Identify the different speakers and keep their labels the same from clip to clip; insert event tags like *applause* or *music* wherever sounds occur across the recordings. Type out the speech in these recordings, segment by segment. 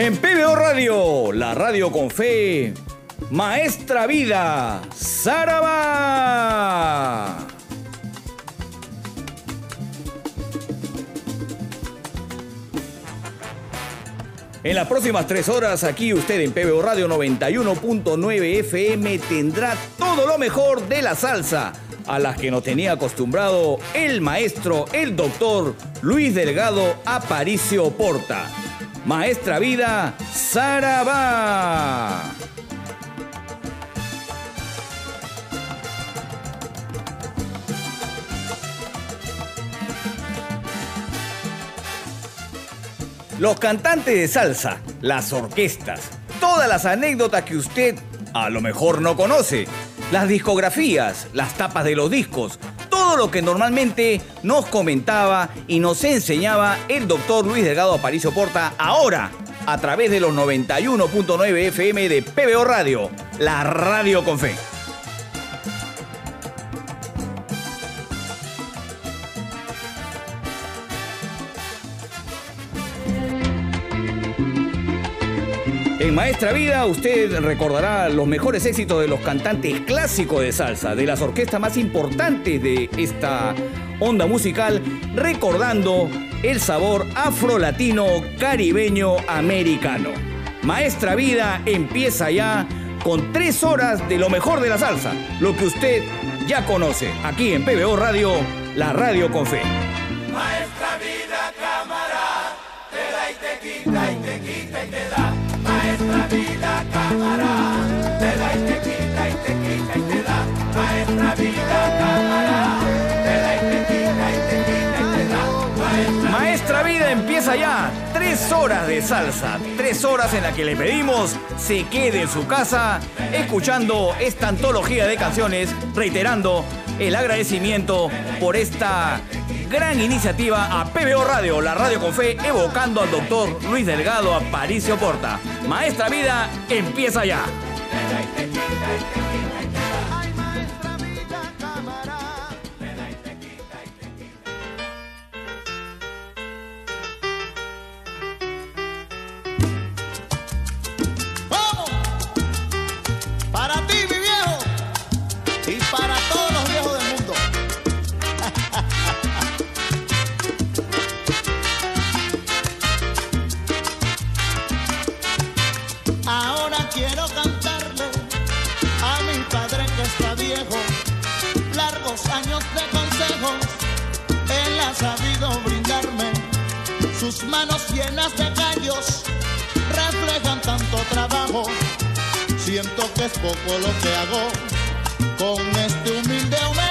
Speaker 1: En PBO Radio, la radio con fe, Maestra Vida, Saraba. En las próximas tres horas, aquí usted en PBO Radio 91.9 FM tendrá todo lo mejor de la salsa, a las que nos tenía acostumbrado el maestro, el doctor Luis Delgado Aparicio Porta. Maestra Vida, Sarabá. Los cantantes de salsa, las orquestas, todas las anécdotas que usted a lo mejor no conoce, las discografías, las tapas de los discos, todo lo que normalmente nos comentaba y nos enseñaba el doctor Luis Delgado Aparicio Porta ahora a través de los 91.9 FM de PBO Radio, la radio con fe. Maestra Vida usted recordará los mejores éxitos de los cantantes clásicos de salsa, de las orquestas más importantes de esta onda musical, recordando el sabor afro-latino, caribeño, americano. Maestra Vida empieza ya con tres horas de lo mejor de la salsa, lo que usted ya conoce, aquí en PBO Radio, la radio con fe.
Speaker 2: Maestra Vida, Maestra vida,
Speaker 1: empieza ya. Tres horas de salsa. Tres horas en la que le pedimos se quede en su casa escuchando esta antología de canciones, reiterando el agradecimiento por esta gran iniciativa a PBO Radio, la radio con fe, evocando al doctor Luis Delgado Aparicio Porta. Maestra Vida empieza ya.
Speaker 3: Sabido brindarme, sus manos llenas de callos reflejan tanto trabajo, siento que es poco lo que hago con este humilde homenaje.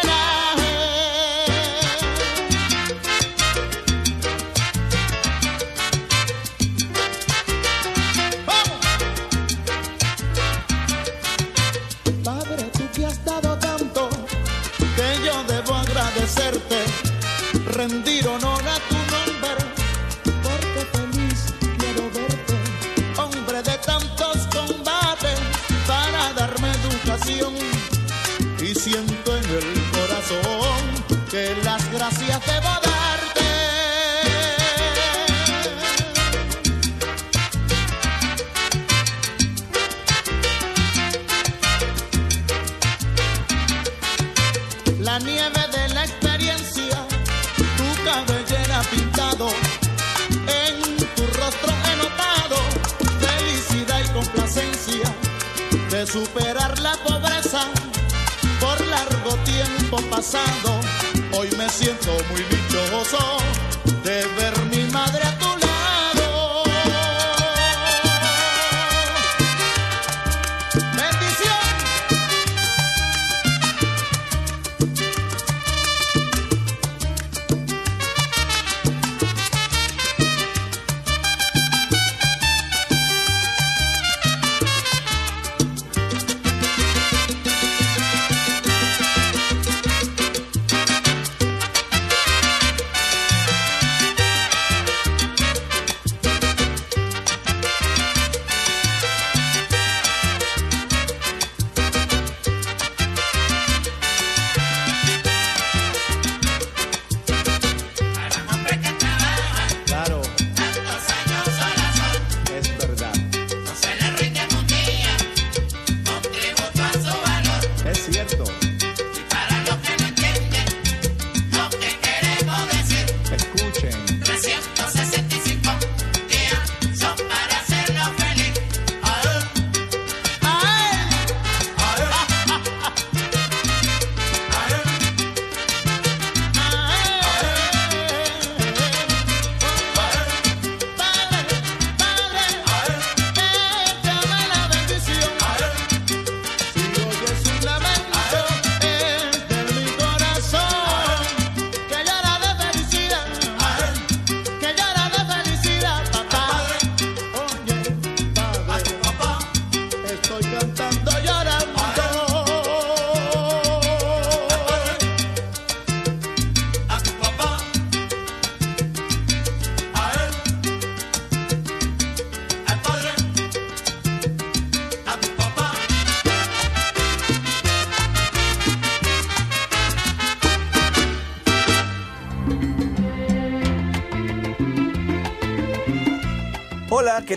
Speaker 3: Siento muy dichoso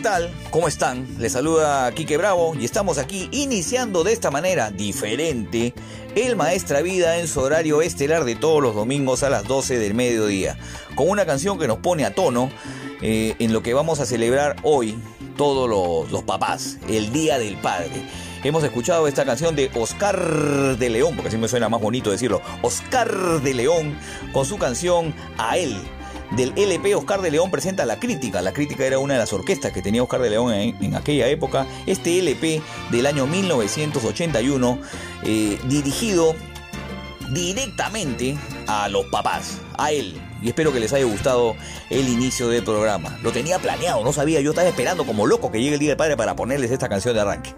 Speaker 1: tal? ¿Cómo están? Les saluda Quique Bravo y estamos aquí iniciando de esta manera diferente el Maestra Vida en su horario estelar de todos los domingos a las 12 del mediodía, con una canción que nos pone a tono eh, en lo que vamos a celebrar hoy todos los, los papás, el Día del Padre. Hemos escuchado esta canción de Oscar de León, porque así me suena más bonito decirlo, Oscar de León, con su canción A él del LP Oscar de León presenta La Crítica. La Crítica era una de las orquestas que tenía Oscar de León en, aquella época. Este LP del año 1981, eh, dirigido directamente a los papás, a él. Y espero que les haya gustado el inicio del programa. Lo tenía planeado, no sabía, yo estaba esperando como loco que llegue el Día del Padre para ponerles esta canción de arranque.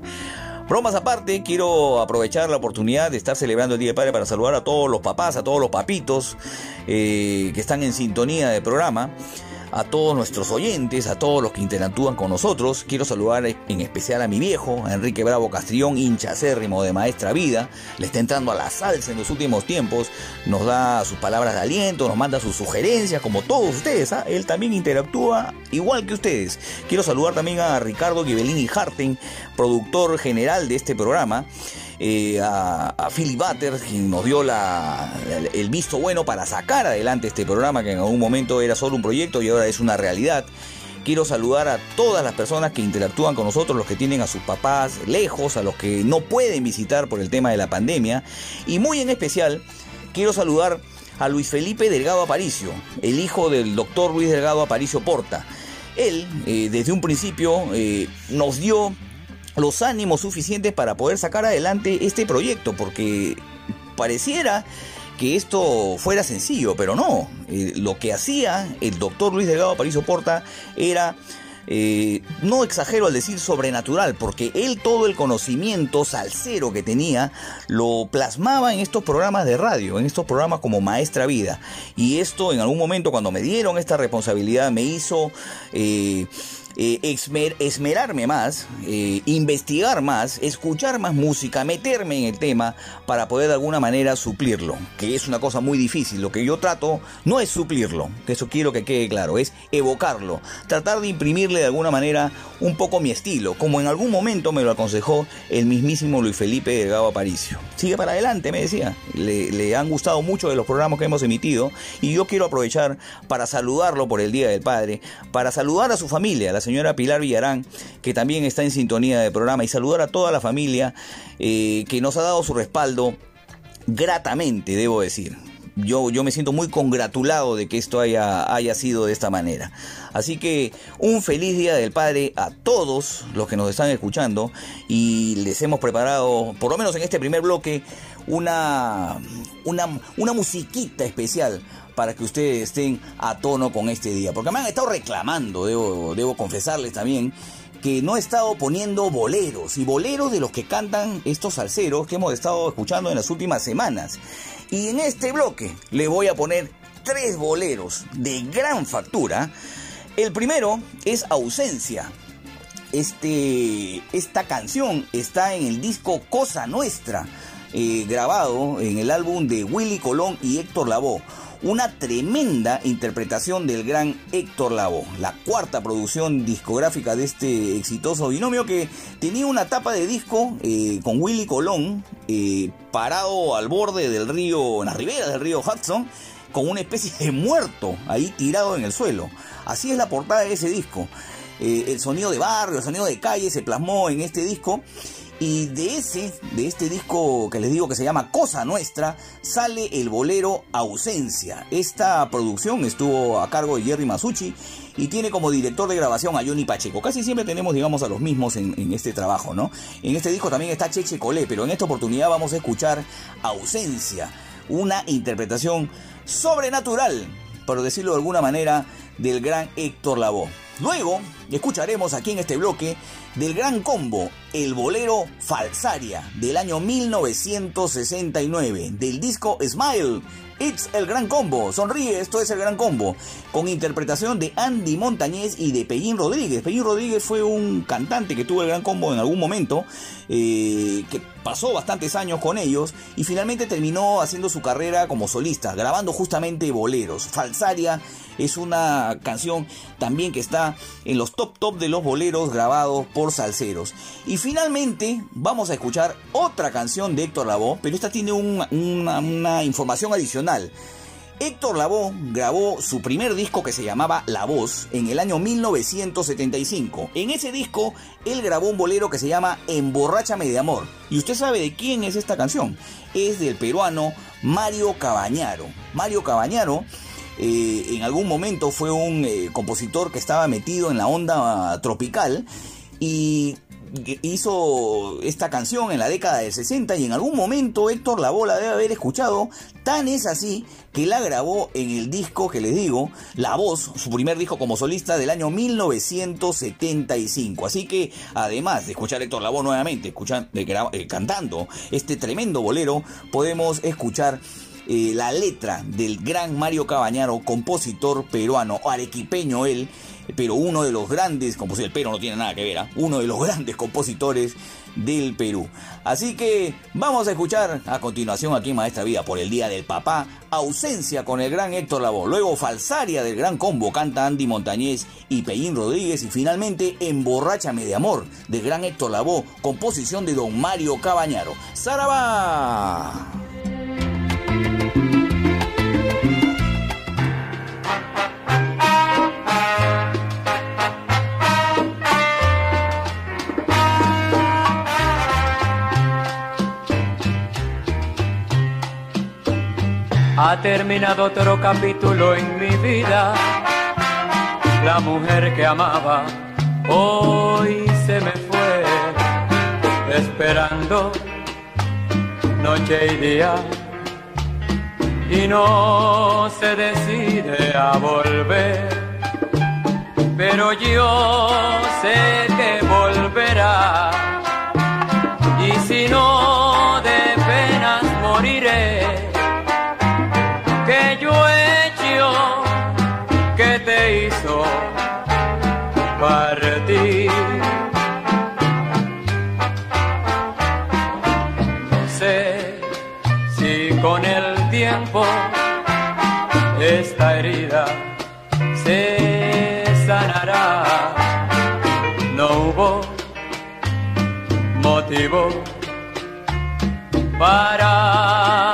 Speaker 1: Bromas aparte, quiero aprovechar la oportunidad de estar celebrando el Día del Padre para saludar a todos los papás, a todos los papitos eh, que están en sintonía del programa a todos nuestros oyentes, a todos los que interactúan con nosotros. Quiero saludar en especial a mi viejo, Enrique Bravo Castrillón, hincha acérrimo de Maestra Vida. Le está entrando a la salsa en los últimos tiempos. Nos da sus palabras de aliento, nos manda sus sugerencias, como todos ustedes. ¿ah? Él también interactúa igual que ustedes. Quiero saludar también a Ricardo Ghibellini Harten, productor general de este programa. Eh, a, a, Philip Butter, quien nos dio la, el visto bueno para sacar adelante este programa que en algún momento era solo un proyecto y ahora es una realidad. Quiero saludar a todas las personas que interactúan con nosotros, los que tienen a sus papás lejos, a los que no pueden visitar por el tema de la pandemia. Y muy en especial, quiero saludar a Luis Felipe Delgado Aparicio, el hijo del doctor Luis Delgado Aparicio Porta. Él, eh, desde un principio, eh, nos dio los ánimos suficientes para poder sacar adelante este proyecto, porque pareciera que esto fuera sencillo, pero no. Eh, lo que hacía el doctor Luis Delgado Aparicio Porta era eh, no exagero al decir sobrenatural, porque él todo el conocimiento salsero que tenía lo plasmaba en estos programas de radio, en estos programas como Maestra Vida. Y esto en algún momento cuando me dieron esta responsabilidad me hizo... Eh, eh, esmerarme más, eh, investigar más, escuchar más música, meterme en el tema para poder de alguna manera suplirlo, que es una cosa muy difícil. Lo que yo trato no es suplirlo, que eso quiero que quede claro, es evocarlo, tratar de imprimirle de alguna manera un poco mi estilo, como en algún momento me lo aconsejó el mismísimo Luis Felipe Delgado Aparicio. Sigue para adelante, me decía. Le, le han gustado mucho de los programas que hemos emitido y yo quiero aprovechar para saludarlo por el Día del Padre, para saludar a su familia, a la señora Pilar Villarán, que también está en sintonía del programa, y saludar a toda la familia eh, que nos ha dado su respaldo gratamente, debo decir. Yo, yo, me siento muy congratulado de que esto haya, haya sido de esta manera. Así que un feliz Día del Padre a todos los que nos están escuchando y les hemos preparado, por lo menos en este primer bloque, una, una, una musiquita especial para que ustedes estén a tono con este día. Porque me han estado reclamando, debo, debo confesarles también, que no he estado poniendo boleros y boleros de los que cantan estos salseros que hemos estado escuchando en las últimas semanas. Y en este bloque le voy a poner tres boleros de gran factura. El primero es Ausencia. Este, esta canción está en el disco Cosa Nuestra, eh, grabado en el álbum de Willy Colón y Héctor Lavoe una tremenda interpretación del gran Héctor Lavoe, la cuarta producción discográfica de este exitoso binomio que tenía una tapa de disco eh, con Willy Colón eh, parado al borde del río, en la ribera del río Hudson, con una especie de muerto ahí tirado en el suelo. Así es la portada de ese disco. Eh, el sonido de barrio, el sonido de calle se plasmó en este disco y de ese, de este disco que les digo que se llama Cosa Nuestra, sale el bolero Ausencia. Esta producción estuvo a cargo de Jerry Masucci y tiene como director de grabación a Johnny Pacheco. Casi siempre tenemos, digamos, a los mismos en, este trabajo, ¿no? En este disco también está Cheche Colé, pero en esta oportunidad vamos a escuchar Ausencia, una interpretación sobrenatural, por decirlo de alguna manera, del gran Héctor Lavoe. Luego escucharemos aquí en este bloque del gran combo El Bolero Falsaria del año 1969 del disco Smile. It's el Gran Combo. Sonríe, esto es el Gran Combo. Con interpretación de Andy Montañez y de Pellín Rodríguez. Pellín Rodríguez fue un cantante que tuvo el Gran Combo en algún momento. Eh, que pasó bastantes años con ellos y finalmente terminó haciendo su carrera como solista, grabando justamente boleros. Falsaria es una canción también que está en los top top de los boleros grabados por salseros. Y finalmente vamos a escuchar otra canción de Héctor Lavoe, pero esta tiene una información adicional. Héctor Lavoe grabó su primer disco que se llamaba La Voz en el año 1975. En ese disco él grabó un bolero que se llama Emborráchame de Amor. ¿Y usted sabe de quién es esta canción? Es del peruano Mario Cabañaro. Mario Cabañaro eh, en algún momento fue un eh, compositor que estaba metido en la onda tropical y hizo esta canción en la década del 60 y en algún momento Héctor Lavoe la debe haber escuchado. Tan es así que la grabó en el disco que les digo, La Voz, su primer disco como solista del año 1975. Así que además de escuchar a Héctor Lavoe nuevamente, escuchando, eh, cantando este tremendo bolero, podemos escuchar eh, la letra del gran Mario Cabañaro, compositor peruano, arequipeño él, pero uno de los grandes compositores, pero no tiene nada que ver, ¿ah? uno de los grandes compositores del Perú. Así que vamos a escuchar a continuación aquí Maestra Vida por el Día del Papá, ausencia con el gran Héctor Lavoe, luego falsaria del gran combo, canta Andy Montañez y Pellín Rodríguez y finalmente Emborráchame de Amor del gran Héctor Lavoe, composición de don Mario Cabañaro. ¡Saraba!
Speaker 4: Ha terminado otro capítulo en mi vida. La mujer que amaba hoy se me fue, esperando noche y día. Y no se decide a volver, pero yo sé que volverá. Y si no, hizo partir. No sé si con el tiempo esta herida se sanará. No hubo motivo para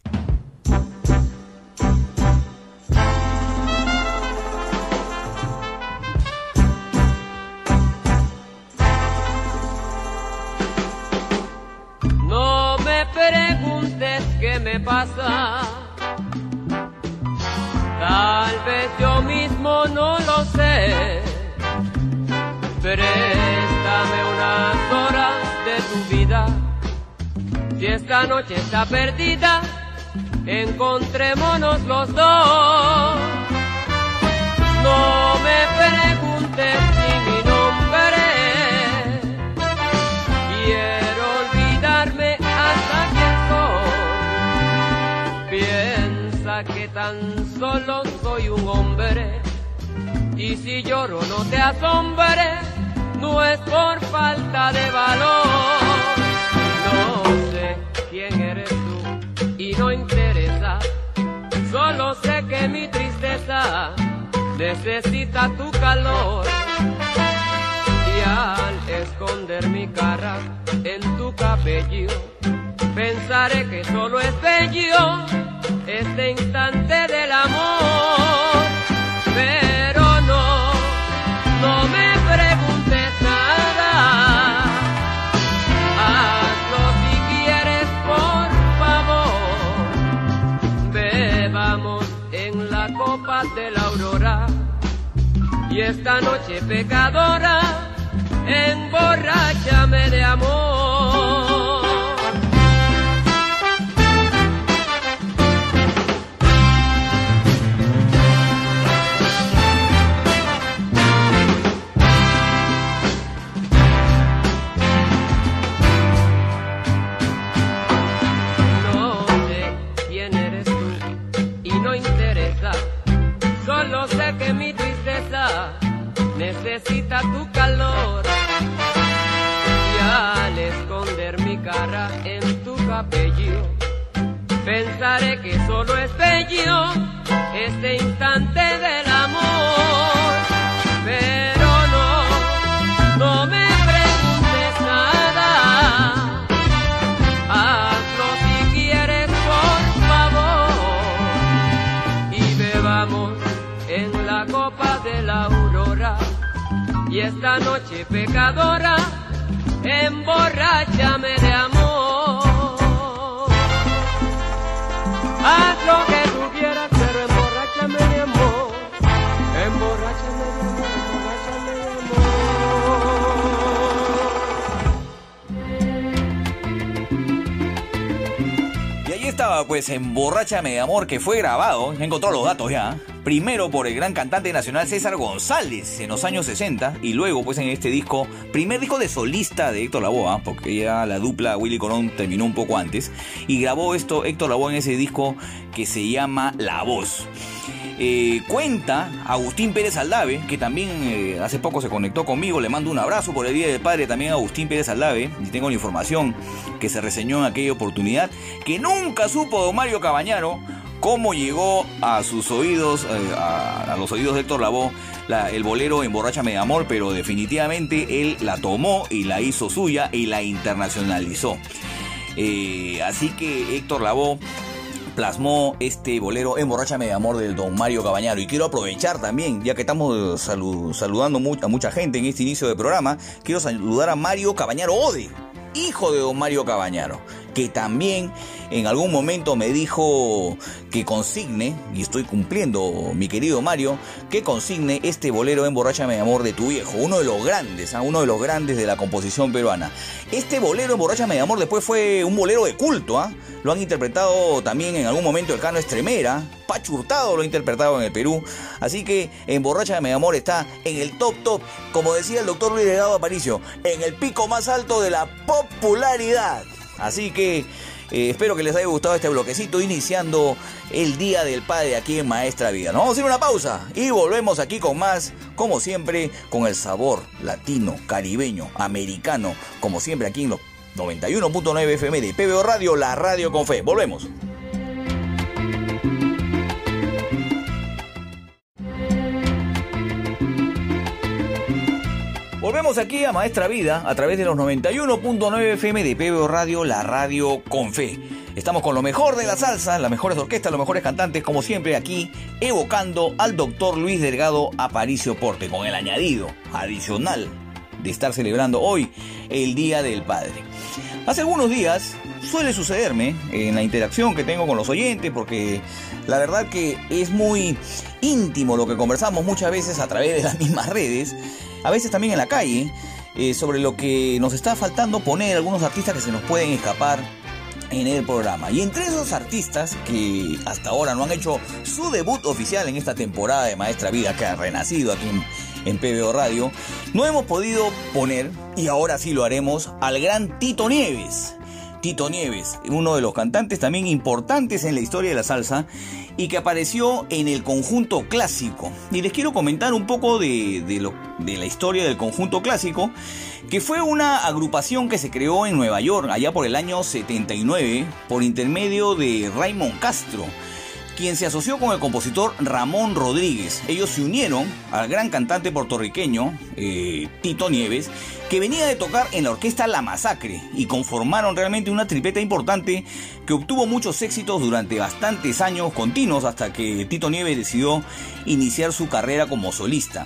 Speaker 4: Noche está perdida, encontrémonos los dos. No me preguntes ni mi nombre. Quiero olvidarme hasta que soy. Piensa que tan solo soy un hombre. Y si lloro no te asombre, no es por falta de valor. Necesita tu calor. Y al esconder mi cara en tu cabello, pensaré que solo es bello este instante del amor. Esta noche pecadora, emborráchame de amor. Pensaré que solo es bello este instante del amor. Pero no, no me preguntes nada. Hazlo si quieres, por favor. Y bebamos en la copa de la aurora. Y esta noche pecadora, emborráchame de amor.
Speaker 1: Pues, Emborráchame de Amor, que fue grabado, encontró los datos ya. Primero por el gran cantante nacional César González en los años 60 y luego pues en este disco, primer disco de solista de Héctor Lavoe, ¿ah? porque ya la dupla Willy Colón terminó un poco antes y grabó esto Héctor Lavoe en ese disco que se llama La Voz. Eh, cuenta Agustín Pérez Aldave, que también eh, hace poco se conectó conmigo, le mando un abrazo por el Día del Padre también a Agustín Pérez Aldave, y tengo la información que se reseñó en aquella oportunidad, que nunca supo don Mario Cabañaro cómo llegó a sus oídos, eh, a, los oídos de Héctor Lavoe, la, el bolero Emborráchame de Amor, pero definitivamente él la tomó y la hizo suya y la internacionalizó. Así que Héctor Lavoe plasmó este bolero Emborráchame de Amor del Don Mario Cabañaro. Y quiero aprovechar también, ya que estamos salud, saludando a mucha gente en este inicio de programa, quiero saludar a Mario Cabañaro Ode, hijo de Don Mario Cabañaro, que también en algún momento me dijo que consigne, y estoy cumpliendo, mi querido Mario, que consigne este bolero Emborráchame de Amor de tu viejo, uno de los grandes, ¿eh? uno de los grandes de la composición peruana. Este bolero Emborráchame de Amor después fue un bolero de culto, ¿eh? lo han interpretado también en algún momento el Cano Estremera, Pacho Hurtado lo ha interpretado en el Perú, así que Emborráchame de Amor está en el top top, como decía el doctor Luis Delgado Aparicio, en el pico más alto de la popularidad. Así que eh, espero que les haya gustado este bloquecito iniciando el Día del Padre aquí en Maestra Vida. Nos vamos a ir una pausa y volvemos aquí con más, como siempre, con el sabor latino, caribeño, americano, como siempre aquí en los 91.9 FM de PBO Radio, la radio con fe. Volvemos. Volvemos aquí a Maestra Vida a través de los 91.9 FM de PBO Radio, la radio con fe. Estamos con lo mejor de la salsa, las mejores orquestas, los mejores cantantes, como siempre aquí, evocando al doctor Luis Delgado Aparicio Porte, con el añadido adicional de estar celebrando hoy el Día del Padre. Hace algunos días suele sucederme en la interacción que tengo con los oyentes, porque la verdad que es muy íntimo lo que conversamos muchas veces a través de las mismas redes a veces también en la calle, eh, sobre lo que nos está faltando poner algunos artistas que se nos pueden escapar en el programa. Y entre esos artistas que hasta ahora no han hecho su debut oficial en esta temporada de Maestra Vida que ha renacido aquí en, en PBO Radio, no hemos podido poner, y ahora sí lo haremos, al gran Tito Nieves. Tito Nieves, uno de los cantantes también importantes en la historia de la salsa y que apareció en el conjunto clásico. Y les quiero comentar un poco de, de la historia del conjunto clásico, que fue una agrupación que se creó en Nueva York allá por el año 79 por intermedio de Raymond Castro quien se asoció con el compositor Ramón Rodríguez. Ellos se unieron al gran cantante puertorriqueño eh, Tito Nieves, que venía de tocar en la orquesta La Masacre, y conformaron realmente una tripeta importante que obtuvo muchos éxitos durante bastantes años continuos hasta que Tito Nieves decidió iniciar su carrera como solista.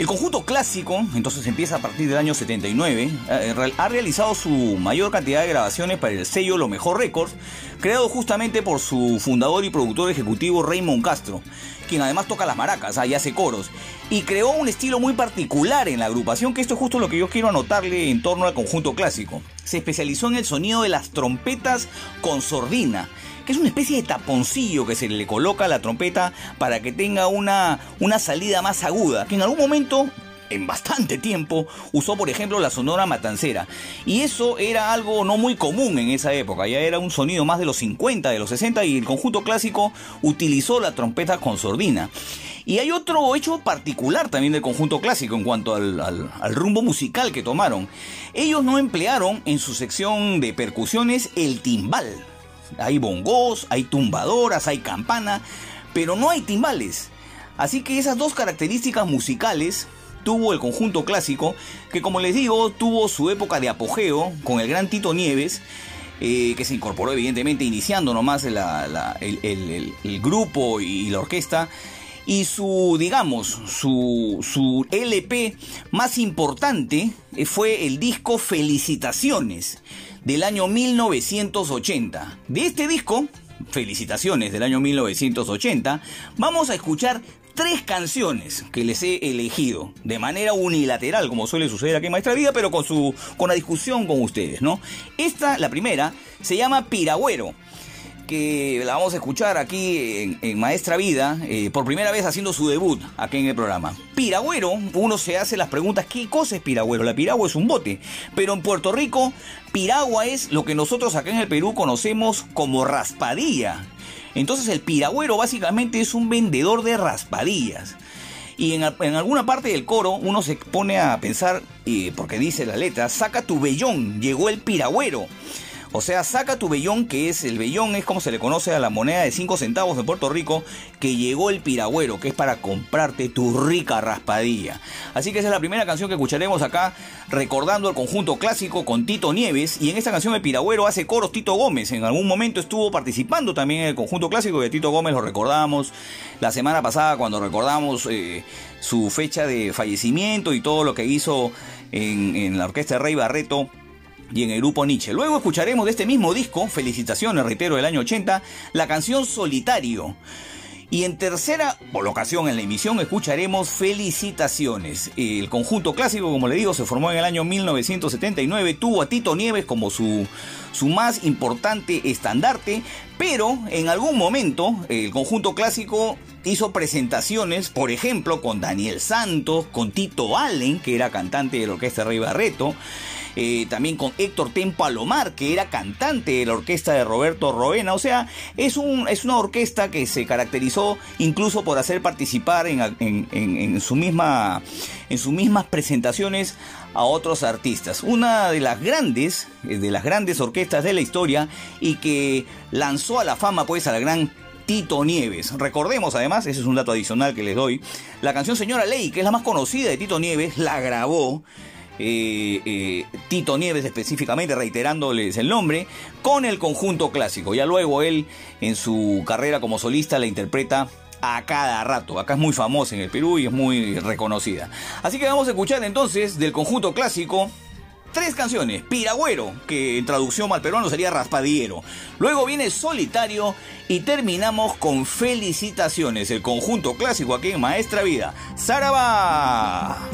Speaker 1: El conjunto clásico, entonces empieza a partir del año 79, eh, ha realizado su mayor cantidad de grabaciones para el sello Lo Mejor Records, creado justamente por su fundador y productor ejecutivo Raymond Castro, quien además toca las maracas y hace coros, y creó un estilo muy particular en la agrupación, que esto es justo lo que yo quiero anotarle en torno al conjunto clásico. Se especializó en el sonido de las trompetas con sordina, es una especie de taponcillo que se le coloca a la trompeta para que tenga una, una salida más aguda, que en algún momento en bastante tiempo usó por ejemplo la sonora matancera. Y eso era algo no muy común en esa época. Ya era un sonido más de los 50 de los 60 y el conjunto clásico utilizó la trompeta con sordina. Y hay otro hecho particular también del conjunto clásico en cuanto al, al rumbo musical que tomaron. Ellos no emplearon en su sección de percusiones el timbal hay bongos, hay tumbadoras, hay campana, pero no hay timbales. Así que esas dos características musicales tuvo el conjunto clásico, que como les digo, tuvo su época de apogeo con el gran Tito Nieves, eh, que se incorporó evidentemente iniciando nomás el, grupo y la orquesta. Y su, digamos, su, su LP más importante eh, fue el disco Felicitaciones del año 1980. De este disco, felicitaciones del año 1980, vamos a escuchar tres canciones que les he elegido de manera unilateral, como suele suceder aquí en Maestra Vida, pero con su con la discusión con ustedes, ¿no? Esta, la primera, se llama Piragüero que la vamos a escuchar aquí en, Maestra Vida, eh, por primera vez haciendo su debut aquí en el programa. Piragüero, uno se hace las preguntas, ¿qué cosa es piragüero? La piragua es un bote, pero en Puerto Rico, piragua es lo que nosotros acá en el Perú conocemos como raspadilla. Entonces el piragüero básicamente es un vendedor de raspadillas. Y en, alguna parte del coro uno se pone a pensar, eh, porque dice la letra, saca tu vellón, llegó el piragüero. O sea, saca tu vellón, que es el vellón, es como se le conoce a la moneda de 5 centavos de Puerto Rico, que llegó el piragüero, que es para comprarte tu rica raspadilla. Así que esa es la primera canción que escucharemos acá, recordando el conjunto clásico con Tito Nieves. Y en esta canción el piragüero hace coros Tito Gómez. En algún momento estuvo participando también en el conjunto clásico de Tito Gómez, lo recordamos la semana pasada cuando recordamos eh, su fecha de fallecimiento y todo lo que hizo en, en la orquesta de Rey Barreto y en el grupo Nietzsche. Luego escucharemos de este mismo disco, felicitaciones, reitero, del año 80, la canción Solitario. Y en tercera colocación en la emisión escucharemos Felicitaciones. El conjunto clásico, como le digo, se formó en el año 1979, tuvo a Tito Nieves como su, su más importante estandarte, pero en algún momento el conjunto clásico hizo presentaciones, por ejemplo, con Daniel Santos, con Tito Allen, que era cantante de la Orquesta Rey Barreto, eh, también con Héctor Ten Palomar, que era cantante de la orquesta de Roberto Roena. O sea, es, un, es una orquesta que se caracterizó incluso por hacer participar en, su misma, en sus mismas presentaciones a otros artistas. Una de las grandes, eh, de las grandes orquestas de la historia y que lanzó a la fama pues a la gran Tito Nieves. Recordemos además, ese es un dato adicional que les doy, la canción Señora Ley, que es la más conocida de Tito Nieves, la grabó eh, eh, Tito Nieves específicamente, reiterándoles el nombre, con el conjunto clásico. Ya luego él en su carrera como solista la interpreta a cada rato. Acá es muy famosa en el Perú y es muy reconocida. Así que vamos a escuchar entonces del conjunto clásico tres canciones. Piragüero, que en traducción al peruano sería raspadiero. Luego viene Solitario y terminamos con Felicitaciones, el conjunto clásico aquí en Maestra Vida. ¡Saraba!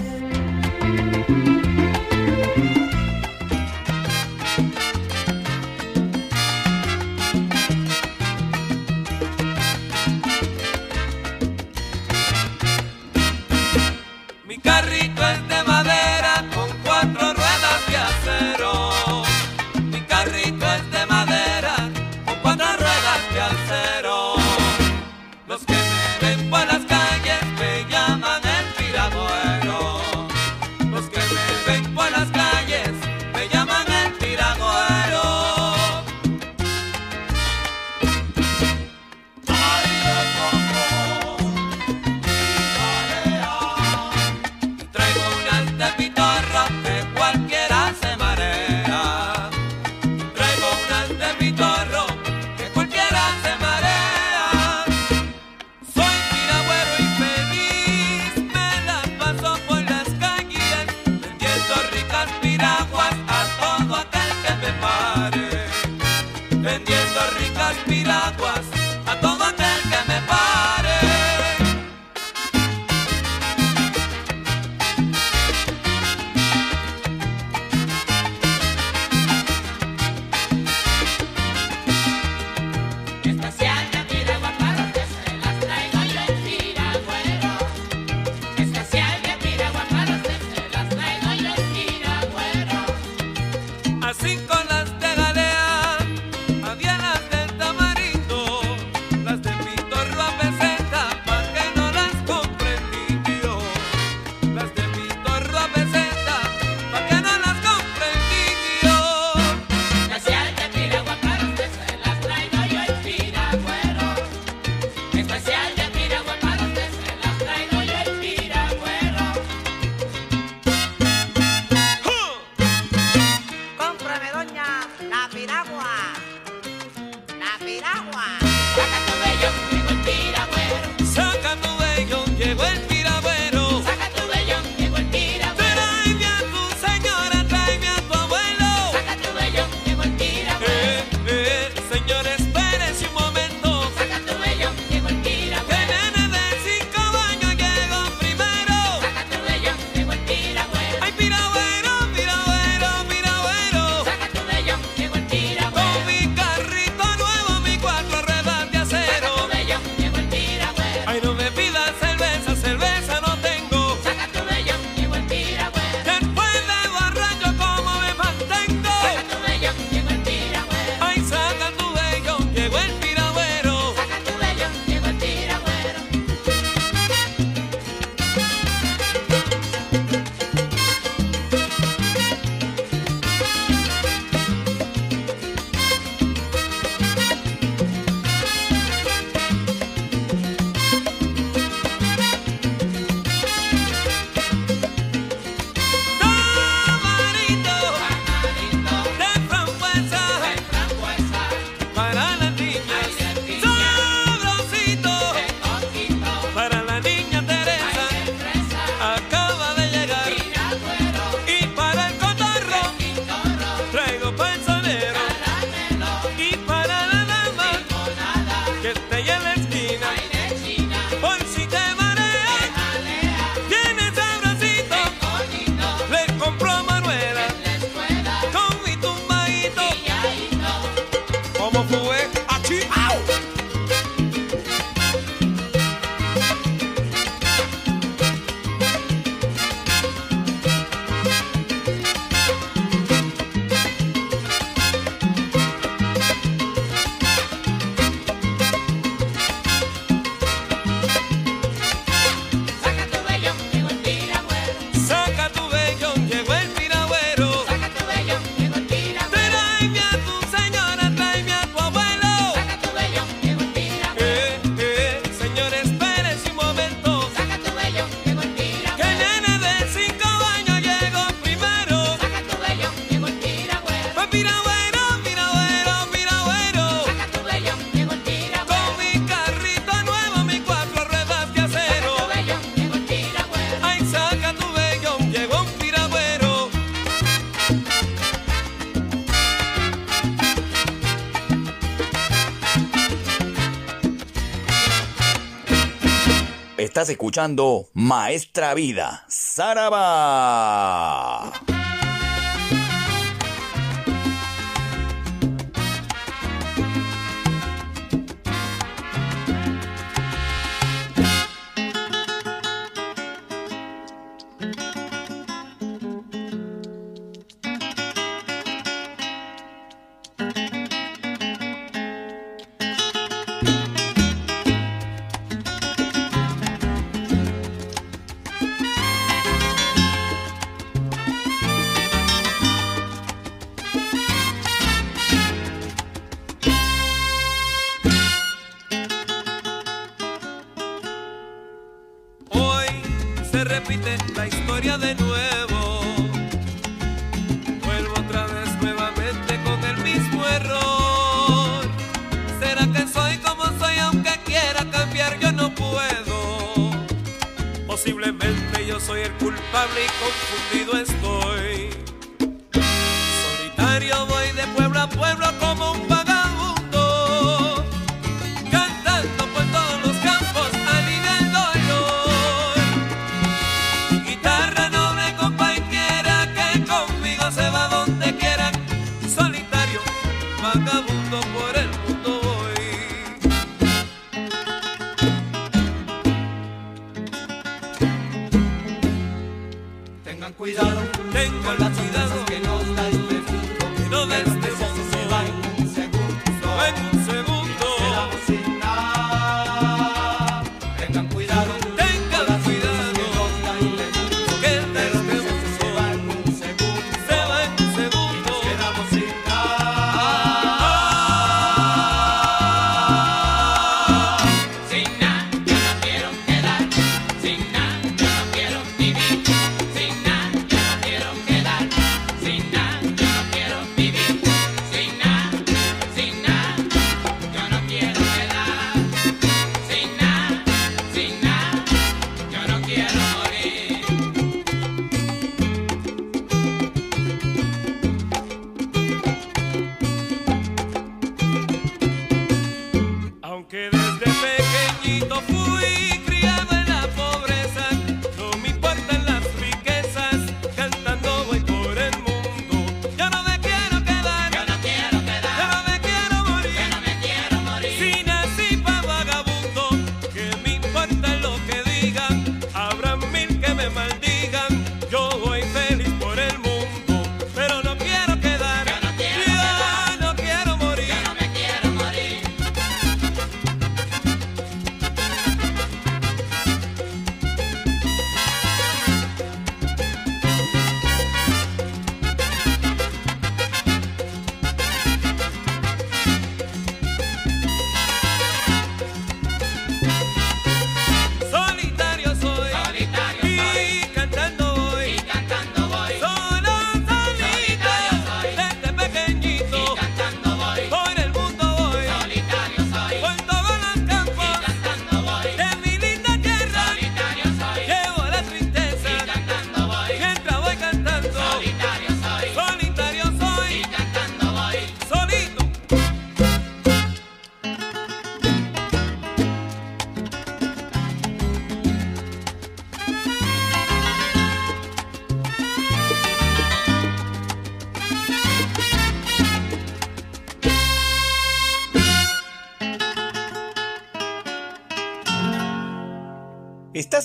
Speaker 5: Estás escuchando Maestra Vida, Saraba.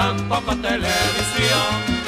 Speaker 6: Tampoco televisión.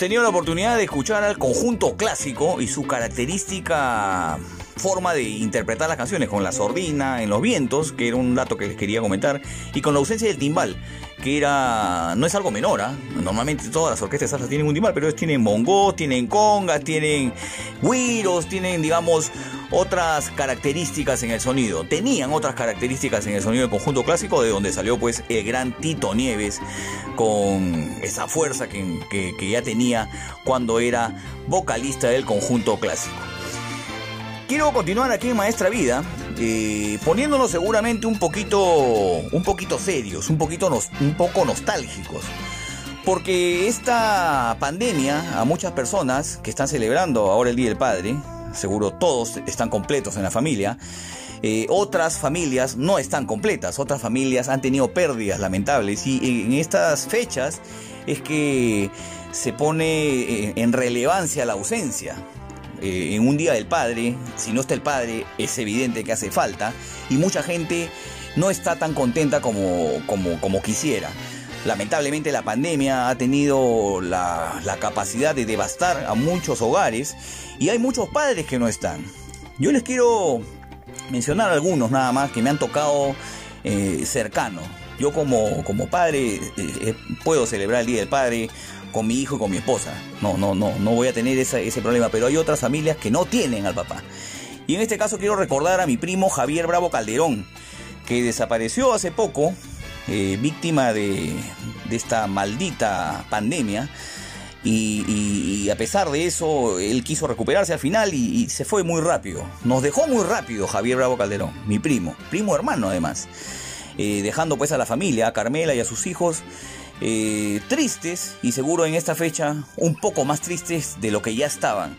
Speaker 1: Tenido la oportunidad de escuchar al conjunto clásico y su característica forma de interpretar las canciones con la sordina en los vientos, que era un dato que les quería comentar, y con la ausencia del timbal, que era no es algo menor, ¿ah? normalmente todas las orquestas de salsa tienen un timbal, pero ellos tienen bongos, tienen congas, tienen güiros, tienen digamos otras características en el sonido. Tenían otras características en el sonido del conjunto clásico, de donde salió pues el gran Tito Nieves con esa fuerza que- que ya tenía cuando era vocalista del conjunto clásico. Quiero continuar aquí en Maestra Vida, eh, poniéndonos seguramente un poquito, un poquito serios, un poquito un poco nostálgicos. Porque esta pandemia a muchas personas que están celebrando ahora el Día del Padre, seguro todos están completos en la familia, eh, otras familias no están completas, otras familias han tenido pérdidas lamentables y en estas fechas es que se pone eh, en relevancia la ausencia. Eh, en un día del padre, si no está el padre, es evidente que hace falta y mucha gente no está tan contenta como, como, como quisiera. Lamentablemente la pandemia ha tenido la, la capacidad de devastar a muchos hogares y hay muchos padres que no están. Yo les quiero mencionar algunos nada más que me han tocado eh, cercano. Yo como, como padre eh, eh, puedo celebrar el Día del Padre con mi hijo y con mi esposa. No, no, no, no voy a tener ese problema, pero hay otras familias que no tienen al papá. Y en este caso quiero recordar a mi primo Javier Bravo Calderón, que desapareció hace poco, eh, víctima de, esta maldita pandemia. Y, a pesar de eso, él quiso recuperarse al final y, se fue muy rápido. Nos dejó muy rápido Javier Bravo Calderón, mi primo, primo hermano además. Eh, dejando pues a la familia, a Carmela y a sus hijos, eh, tristes y seguro en esta fecha un poco más tristes de lo que ya estaban.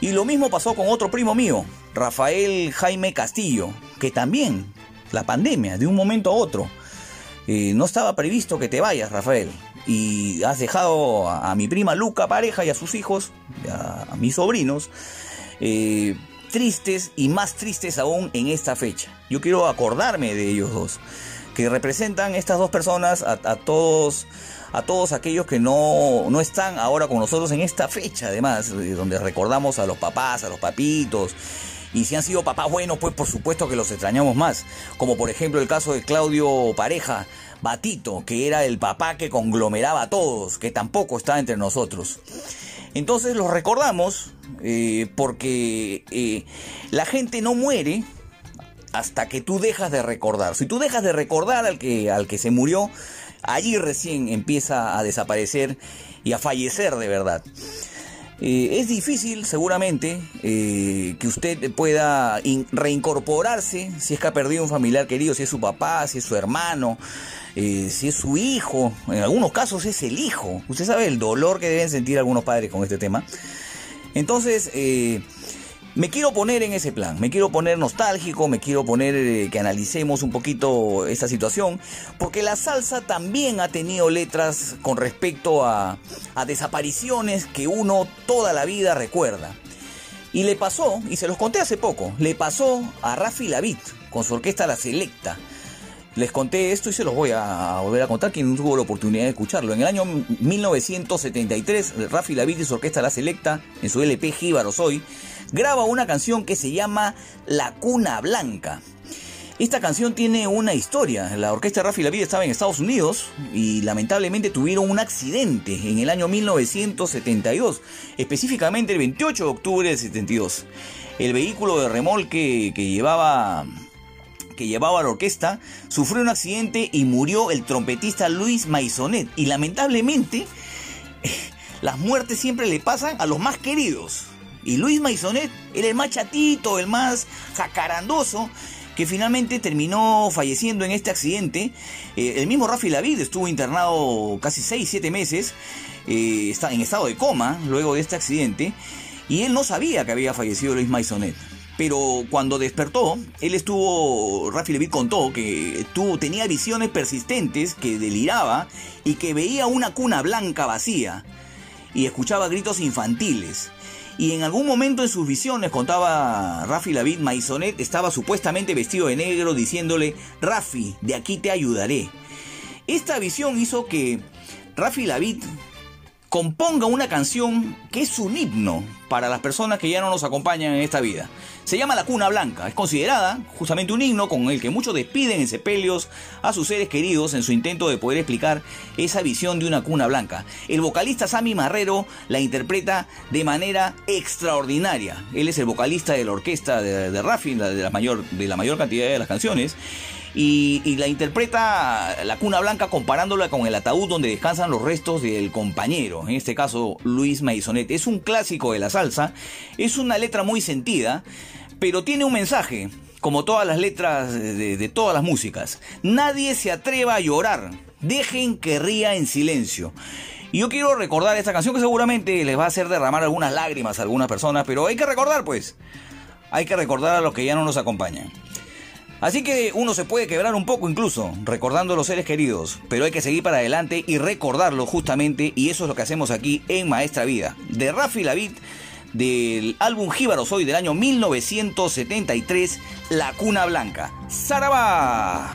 Speaker 1: Y lo mismo pasó con otro primo mío, Rafael Jaime Castillo, que también la pandemia de un momento a otro. Eh, no estaba previsto que te vayas, Rafael. Y has dejado a, mi prima Luca, pareja, y a sus hijos, a, mis sobrinos, eh, tristes y más tristes aún en esta fecha. Yo quiero acordarme de ellos dos, que representan estas dos personas a, todos a todos aquellos que no, no, están ahora con nosotros en esta fecha, además, eh, donde recordamos a los papás, a los papitos, y si han sido papás buenos, pues por supuesto que los extrañamos más. Como por ejemplo el caso de Claudio Pareja, Batito, que era el papá que conglomeraba a todos, que tampoco está entre nosotros. Entonces los recordamos eh, porque eh, la gente no muere hasta que tú dejas de recordar. Si tú dejas de recordar al que, al que se murió, allí recién empieza a desaparecer y a fallecer de verdad. Eh, es difícil seguramente eh, que usted pueda reincorporarse si es que ha perdido un familiar querido, si es su papá, si es su hermano, eh, si es su hijo, en algunos casos es el hijo. Usted sabe el dolor que deben sentir algunos padres con este tema. Entonces, me quiero poner en ese plan, me quiero poner nostálgico, me quiero poner eh, que analicemos un poquito esta situación, porque la salsa también ha tenido letras con respecto a, a desapariciones que uno toda la vida recuerda. Y le pasó, y se los conté hace poco, le pasó a Rafi Lavit con su orquesta La Selecta. Les conté esto y se los voy a volver a contar quien no tuvo la oportunidad de escucharlo. En el año 1973, Rafi Lavit y su orquesta La Selecta, en su LP Jíbaro Soy, graba una canción que se llama La Cuna Blanca. Esta canción tiene una historia. La orquesta Rafi La Vida estaba en Estados Unidos y lamentablemente tuvieron un accidente en el año 1972, específicamente el 28 de octubre del 72. El vehículo de remolque que llevaba que llevaba la orquesta sufrió un accidente y murió el trompetista Luis Maisonet y lamentablemente *laughs* las muertes siempre le pasan a los más queridos. Y Luis Maisonet era el más chatito, el más jacarandoso, que finalmente terminó falleciendo en este accidente. Eh, el mismo Rafi Lavid estuvo internado casi 6-7 meses eh, en estado de coma luego de este accidente. Y él no sabía que había fallecido Luis Maisonet. Pero cuando despertó, él estuvo, Rafi Levit contó que tenía visiones persistentes, que deliraba y que veía una cuna blanca vacía y escuchaba gritos infantiles. Y en algún momento en sus visiones, contaba Rafi David Maisonet, estaba supuestamente vestido de negro diciéndole, Rafi, de aquí te ayudaré. Esta visión hizo que Rafi David componga una canción que es un himno para las personas que ya no nos acompañan en esta vida. Se llama La Cuna Blanca, es considerada justamente un himno con el que muchos despiden en sepelios a sus seres queridos en su intento de poder explicar esa visión de una cuna blanca. El vocalista Sammy Marrero la interpreta de manera extraordinaria. Él es el vocalista de la orquesta de, de de la, mayor, de la mayor cantidad de las canciones y, la interpreta la cuna blanca comparándola con el ataúd donde descansan los restos del compañero, en este caso Luis Maisonet. Es un clásico de la salsa, es una letra muy sentida, pero tiene un mensaje, como todas las letras de, de todas las músicas. Nadie se atreva a llorar, dejen que ría en silencio. Y yo quiero recordar esta canción que seguramente les va a hacer derramar algunas lágrimas a algunas personas, pero hay que recordar pues, hay que recordar a los que ya no nos acompañan. Así que uno se puede quebrar un poco incluso, recordando los seres queridos, pero hay que seguir para adelante y recordarlo justamente, y eso es lo que hacemos aquí en Maestra Vida. De Rafi Lavit, del álbum Jíbaro Soy del año 1973, La Cuna Blanca. ¡Saraba!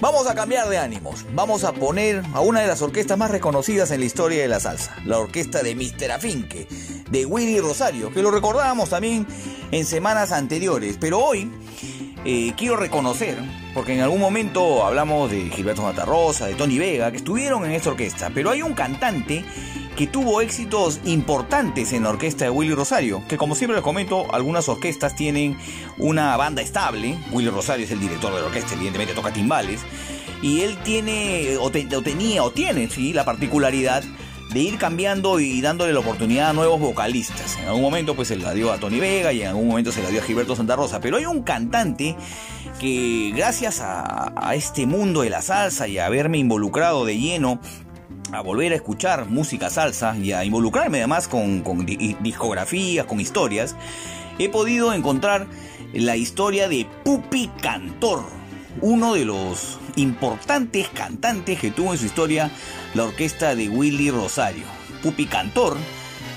Speaker 1: Vamos a cambiar de ánimos. Vamos a poner a una de las orquestas más reconocidas en la historia de la salsa, la orquesta de Mr. Afinque, de Willy Rosario, que lo recordábamos también en semanas anteriores. Pero hoy eh, quiero reconocer, porque en algún momento hablamos de Gilberto Matarrosa, de Tony Vega, que estuvieron en esta orquesta, pero hay un cantante que tuvo éxitos importantes en la orquesta de Willy Rosario, que como siempre les comento, algunas orquestas tienen una banda estable, Willy Rosario es el director de la orquesta, evidentemente toca timbales, y él tiene, o, tenía, o tiene, sí, la particularidad de ir cambiando y dándole la oportunidad a nuevos vocalistas. En algún momento pues se la dio a Tony Vega y en algún momento se la dio a Gilberto Santa Rosa. Pero hay un cantante que gracias a, a este mundo de la salsa y a haberme involucrado de lleno a volver a escuchar música salsa y a involucrarme además con, discografías, con historias, he podido encontrar la historia de Pupi Cantor, uno de los importantes cantantes que tuvo en su historia la orquesta de Willy Rosario. Pupi Cantor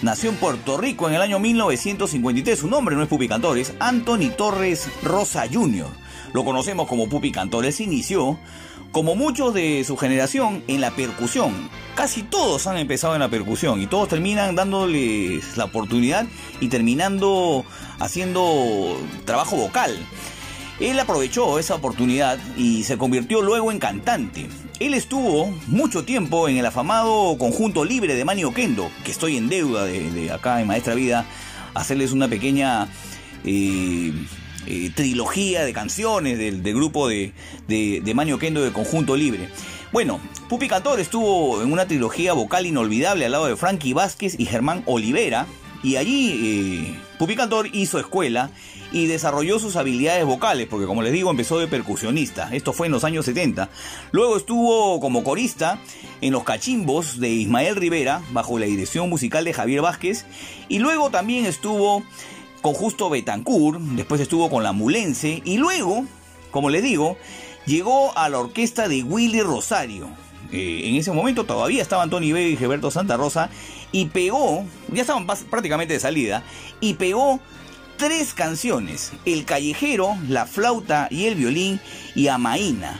Speaker 1: nació en Puerto Rico en el año 1953. Su nombre no es Pupi Cantor, es Anthony Torres Rosa Jr. Lo conocemos como Pupi Cantor. Él se inició como muchos de su generación, en la percusión. Casi todos han empezado en la percusión y todos terminan dándoles la oportunidad y terminando haciendo trabajo vocal. Él aprovechó esa oportunidad y se convirtió luego en cantante. Él estuvo mucho tiempo en el afamado conjunto libre de Manio Kendo, que estoy en deuda de, acá en Maestra Vida, hacerles una pequeña eh, eh, trilogía de canciones del, grupo de, de, de Manio Kendo de Conjunto Libre. Bueno, Pupi Cantor estuvo en una trilogía vocal inolvidable al lado de Frankie Vázquez y Germán Olivera. Y allí eh, Pupi Cantor hizo escuela y desarrolló sus habilidades vocales, porque como les digo, empezó de percusionista. Esto fue en los años 70. Luego estuvo como corista en Los Cachimbos de Ismael Rivera, bajo la dirección musical de Javier Vázquez. Y luego también estuvo con Justo Betancourt, después estuvo con la Mulense y luego, como les digo, llegó a la orquesta de Willy Rosario. Eh, en ese momento todavía estaban Tony Vega y Gilberto Santa Rosa y pegó, ya estaban prácticamente de salida, y pegó tres canciones, El Callejero, La Flauta y el Violín y Amaína.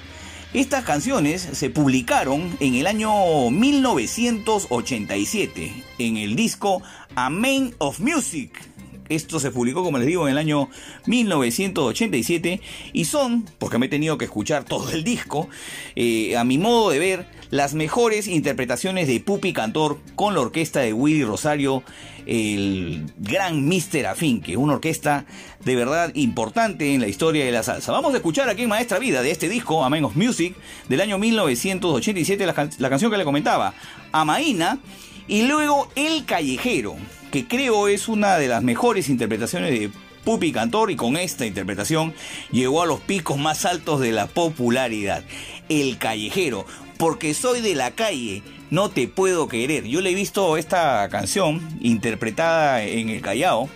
Speaker 1: Estas canciones se publicaron en el año 1987 en el disco Amen of Music esto se publicó, como les digo, en el año 1987 y son, porque me he tenido que escuchar todo el disco, eh, a mi modo de ver, las mejores interpretaciones de Pupi Cantor con la orquesta de Willy Rosario, el gran Mr. Afinque, una orquesta de verdad importante en la historia de la salsa. Vamos a escuchar aquí Maestra Vida de este disco, Amen of Music, del año 1987, la, la canción que le comentaba, Amaína, y luego El Callejero que creo es una de las mejores interpretaciones de Pupi Cantor y con esta interpretación llegó a los picos más altos de la popularidad. El callejero, porque soy de la calle, no te puedo querer. Yo le he visto esta canción interpretada en el Callao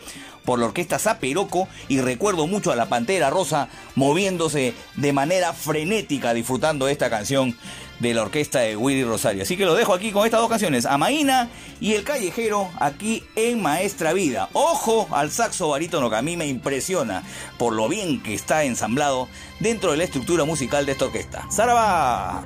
Speaker 1: por la orquesta Zaperoco y recuerdo mucho a la Pantera Rosa moviéndose de manera frenética disfrutando esta canción de la orquesta de Willy Rosario. Así que lo dejo aquí con estas dos canciones, Amaína y El Callejero, aquí en Maestra Vida. Ojo al saxo barítono que a mí me impresiona por lo bien que está ensamblado dentro de la estructura musical de esta orquesta. ¡Zaraba!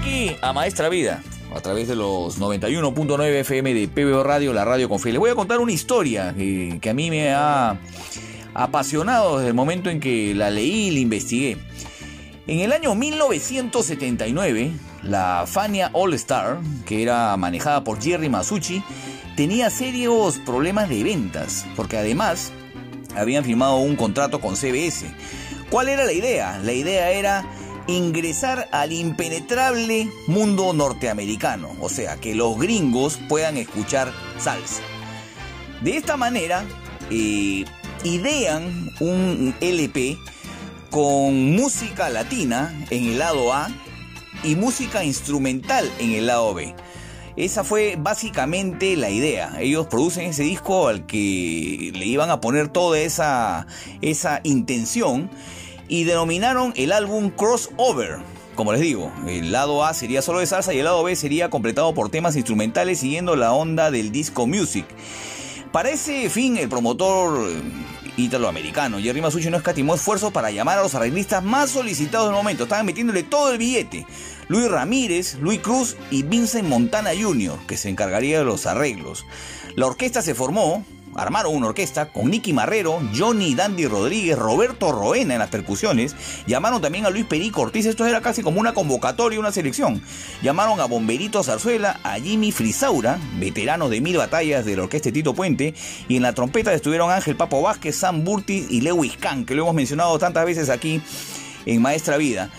Speaker 7: Aquí a Maestra Vida a través de los 91.9 FM de PBO Radio, la radio con fe. Les voy a contar una historia que, que, a mí me ha apasionado desde el momento en que la leí y la investigué. En el año 1979, la Fania All Star, que era manejada por Jerry Masucci, tenía serios problemas de ventas, porque además habían firmado un contrato con CBS. ¿Cuál era la idea? La idea era
Speaker 1: ingresar al impenetrable mundo norteamericano, o sea, que los gringos puedan escuchar salsa. De esta manera, eh, idean un LP con música latina en el lado A y música instrumental en el lado B. Esa fue básicamente la idea. Ellos producen ese disco al que le iban a poner toda esa, esa intención y denominaron el álbum Crossover. Como les digo, el lado A sería solo de salsa y el lado B sería completado por temas instrumentales siguiendo la onda del disco music. Para ese fin, el promotor italoamericano Jerry Masucci no escatimó esfuerzos para llamar a los arreglistas más solicitados del momento. Estaban metiéndole todo el billete. Luis Ramírez, Luis Cruz y Vincent Montana Jr., que se encargaría de los arreglos. La orquesta se formó, armaron una orquesta con Nicky Marrero, Johnny Dandy Rodríguez, Roberto Roena en las percusiones. Llamaron también a Luis Perico Ortiz, esto era casi como una convocatoria, una selección. Llamaron a Bomberito Zarzuela, a Jimmy Frisaura, veterano de mil batallas de la orquesta Tito Puente. Y en la trompeta estuvieron Ángel Papo Vázquez, Sam Burtis y Lewis Kahn, que lo hemos mencionado tantas veces aquí en Maestra Vida.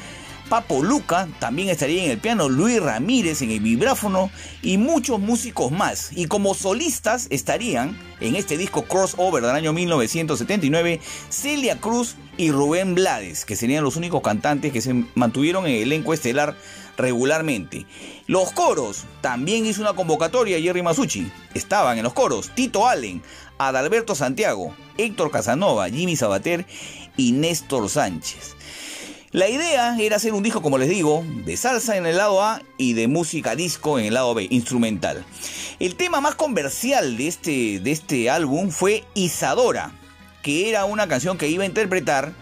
Speaker 1: Papo Luca también estaría en el piano, Luis Ramírez en el vibráfono y muchos músicos más. Y como solistas estarían en este disco crossover del año 1979 Celia Cruz y Rubén Blades, que serían los únicos cantantes que se mantuvieron en el elenco estelar regularmente. Los coros, también hizo una convocatoria Jerry Masucci. Estaban en los coros Tito Allen, Adalberto Santiago, Héctor Casanova, Jimmy Sabater y Néstor Sánchez. La idea era hacer un disco, como les digo, de salsa en el lado A y de música disco en el lado B, instrumental. El tema más comercial de este, de este álbum fue Isadora, que era una canción que iba a interpretar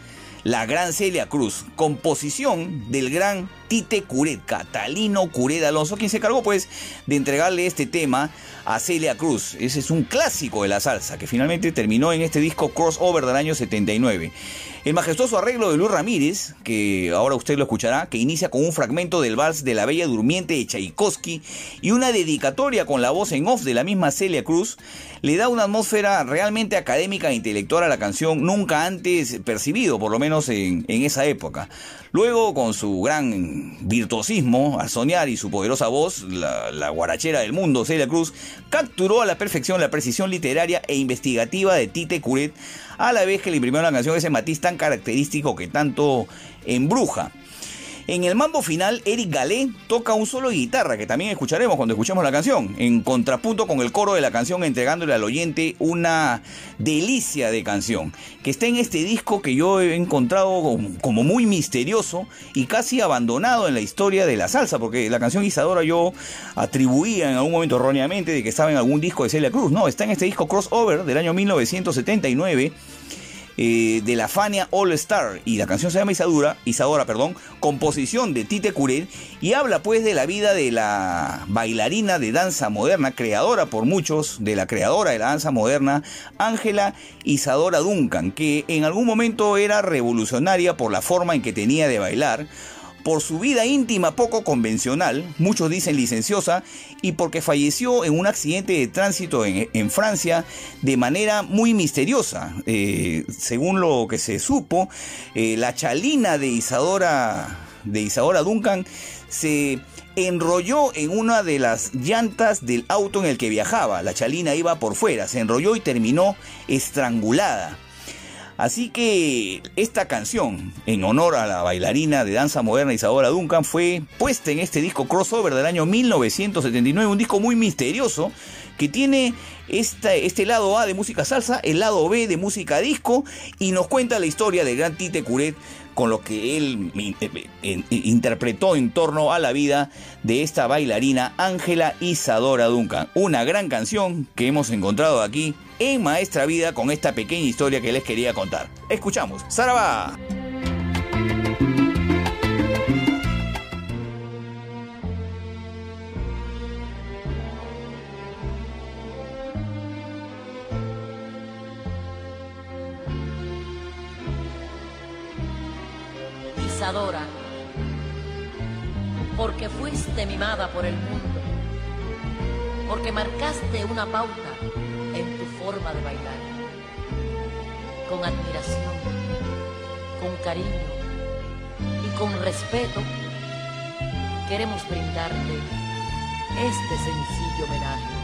Speaker 1: la gran Celia Cruz, composición del gran Tite Curet, Catalino Curet Alonso, quien se cargó pues de entregarle este tema a Celia Cruz. Ese es un clásico de la salsa que finalmente terminó en este disco crossover del año 79. El majestuoso arreglo de Luis Ramírez, que ahora usted lo escuchará, que inicia con un fragmento del vals de la Bella Durmiente de Tchaikovsky y una dedicatoria con la voz en off de la misma Celia Cruz, le da una atmósfera realmente académica e intelectual a la canción nunca antes percibido, por lo menos en, en esa época. Luego, con su gran virtuosismo al soñar y su poderosa voz, la, guarachera del mundo, Celia Cruz, capturó a la perfección la precisión literaria e investigativa de Tite Curet, a la vez que le imprimió la canción ese matiz tan característico que tanto embruja. En el mambo final, Eric Galé toca un solo de guitarra, que también escucharemos cuando escuchemos la canción, en contrapunto con el coro de la canción, entregándole al oyente una delicia de canción, que está en este disco que yo he encontrado como muy misterioso y casi abandonado en la historia de la salsa, porque la canción Isadora yo atribuía en algún momento erróneamente de que estaba en algún disco de Celia Cruz. No, está en este disco Crossover del año 1979 eh, de la Fania All Star. Y la canción se llama Isadora, Isadora, perdón, composición de Tite Curet y habla pues de la vida de la bailarina de danza moderna, creadora por muchos de la creadora de la danza moderna, Ángela Isadora Duncan, que en algún momento era revolucionaria por la forma en que tenía de bailar por su vida íntima poco convencional, muchos dicen licenciosa, y porque falleció en un accidente de tránsito en, Francia de manera muy misteriosa. Eh, según lo que se supo, eh, la chalina de Isadora, de Isadora Duncan se enrolló en una de las llantas del auto en el que viajaba. La chalina iba por fuera, se enrolló y terminó estrangulada. Así que esta canción, en honor a la bailarina de danza moderna Isadora Duncan, fue puesta en este disco crossover del año 1979, un disco muy misterioso que tiene este, lado A de música salsa, el lado B de música disco y nos cuenta la historia del gran Tite Curet con lo que él interpretó en torno a la vida de esta bailarina Ángela Isadora Duncan. Una gran canción que hemos encontrado aquí en Maestra Vida con esta pequeña historia que les quería contar. Escuchamos, Saraba.
Speaker 8: porque fuiste mimada por el mundo, porque marcaste una pauta en tu forma de bailar, con admiración, con cariño y con respeto. Queremos brindarte este sencillo homenaje.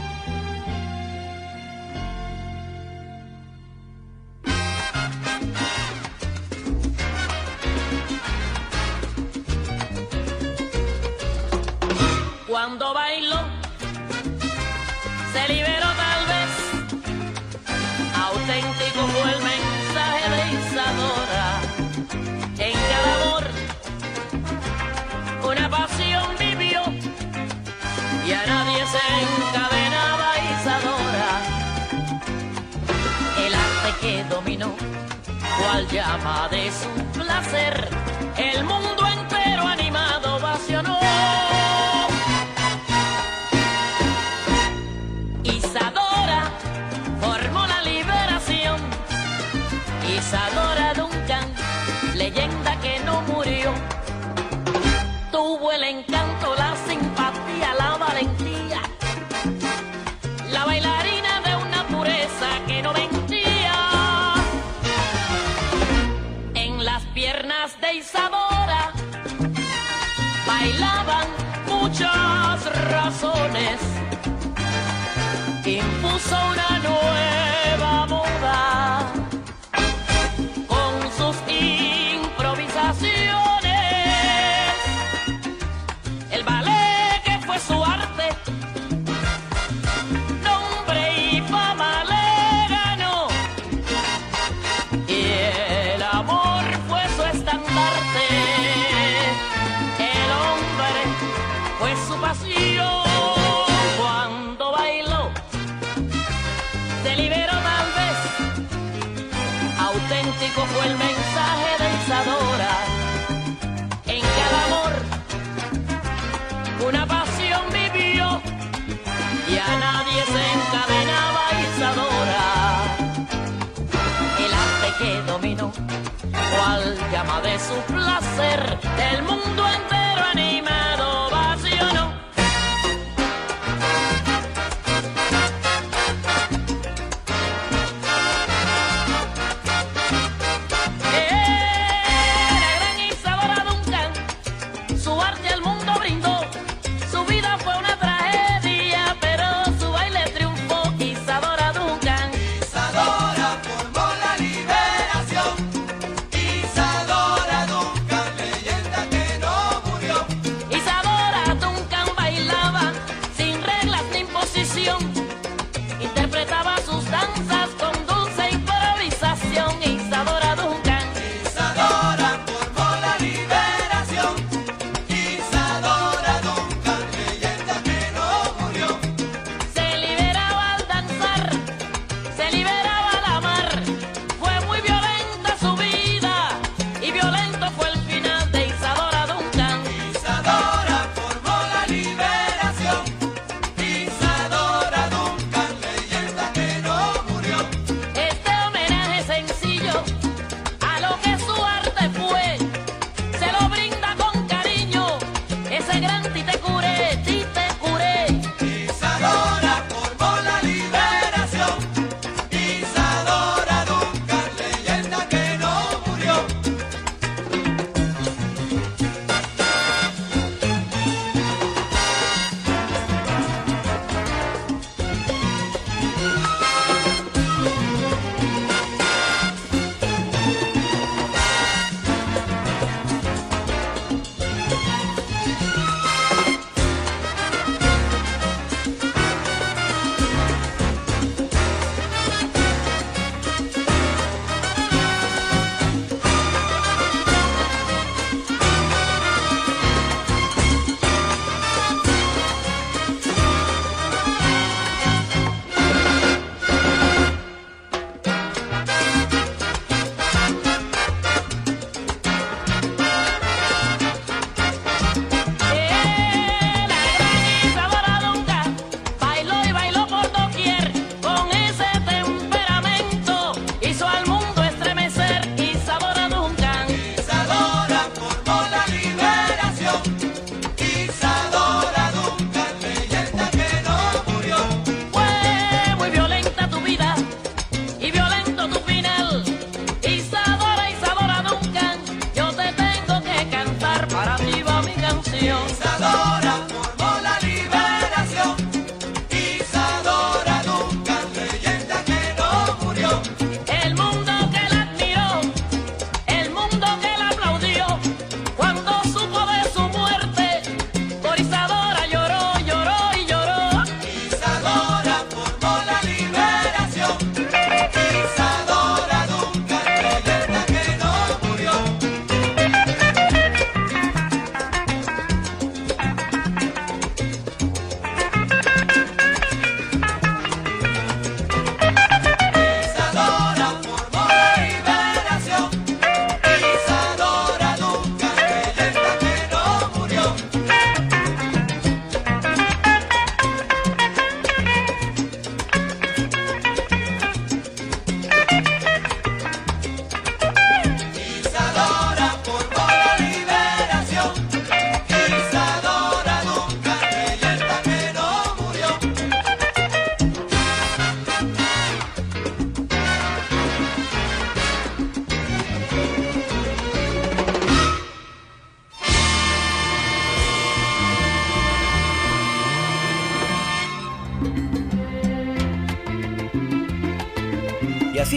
Speaker 8: cuando bailó, se liberó tal vez, auténtico fue el mensaje de Isadora, en cada amor una pasión vivió y a nadie se encadenaba Isadora, el arte que dominó, cual llama de su placer, el mundo persona cual llama de su placer el mundo entero
Speaker 1: anima.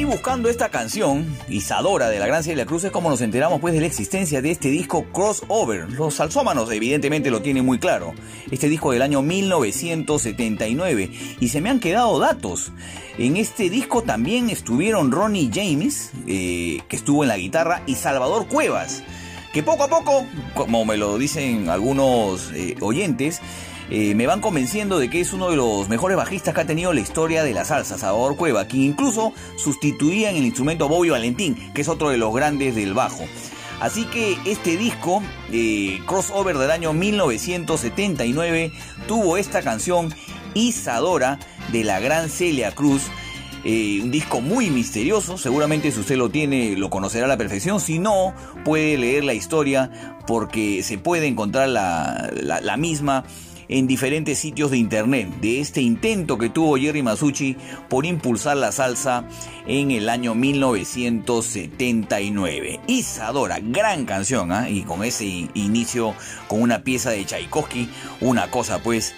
Speaker 1: Buscando esta canción, Isadora de la Gran Celia Cruz, es como nos enteramos pues de la existencia de este disco Crossover. Los salsómanos evidentemente lo tienen muy claro. Este disco del año 1979 y se me han quedado datos. En este disco también estuvieron Ronnie James, eh, que estuvo en la guitarra, y Salvador Cuevas, que poco a poco, como me lo dicen algunos eh, oyentes, eh, me van convenciendo de que es uno de los mejores bajistas que ha tenido la historia de la salsa, Salvador Cueva, quien incluso sustituía en el instrumento Bobby Valentín, que es otro de los grandes del bajo. Así que este disco, eh, crossover del año 1979, tuvo esta canción Isadora de la gran Celia Cruz. Eh, un disco muy misterioso, seguramente si usted lo tiene lo conocerá a la perfección, si no puede leer la historia porque se puede encontrar la, la misma en diferentes sitios de internet de este intento que tuvo Jerry Masucci por impulsar la salsa en el año 1979. Isadora, gran canción, ¿ah? y con ese inicio con una pieza de Tchaikovsky, una cosa pues,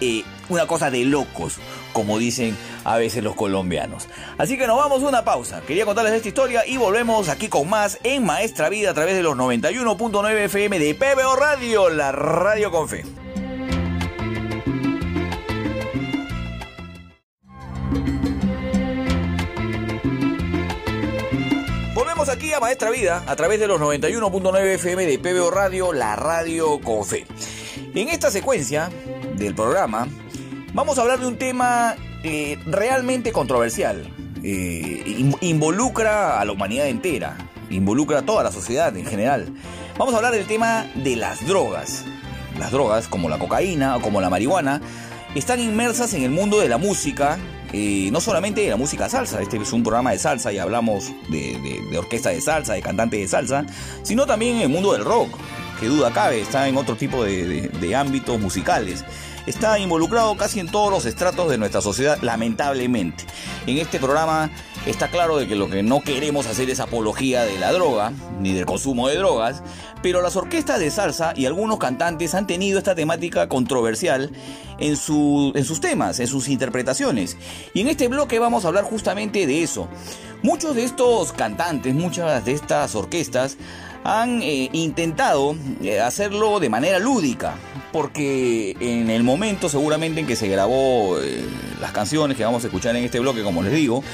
Speaker 1: eh, una cosa de locos, como dicen a veces los colombianos. Así que nos vamos a una pausa. Quería contarles esta historia y volvemos aquí con más en Maestra Vida a través de los 91.9 FM de PBO Radio, la radio con fe. Maestra Vida a través de los 91.9 FM de PBO Radio, la radio con fe. En esta secuencia del programa vamos a hablar de un tema eh, realmente controversial. Eh, involucra a la humanidad entera, involucra a toda la sociedad en general. Vamos a hablar del tema de las drogas. Las drogas, como la cocaína o como la marihuana, están inmersas en el mundo de la música, no solamente de la música salsa, este es un programa de salsa y hablamos de, orquesta de salsa, de cantante de salsa, sino también en el mundo del rock, que duda cabe, está en otro tipo de ámbitos musicales está involucrado casi en todos los estratos de nuestra sociedad, lamentablemente. En este programa está claro de que lo que no queremos hacer es apología de la droga, ni del consumo de drogas, pero las orquestas de salsa y algunos cantantes han tenido esta temática controversial en, en sus temas, en sus interpretaciones. Y en este bloque vamos a hablar justamente de eso. Muchos de estos cantantes, muchas de estas orquestas han eh, intentado eh, hacerlo de manera lúdica, porque en el momento seguramente en que se grabó eh, las canciones que vamos a escuchar en este bloque, como les digo,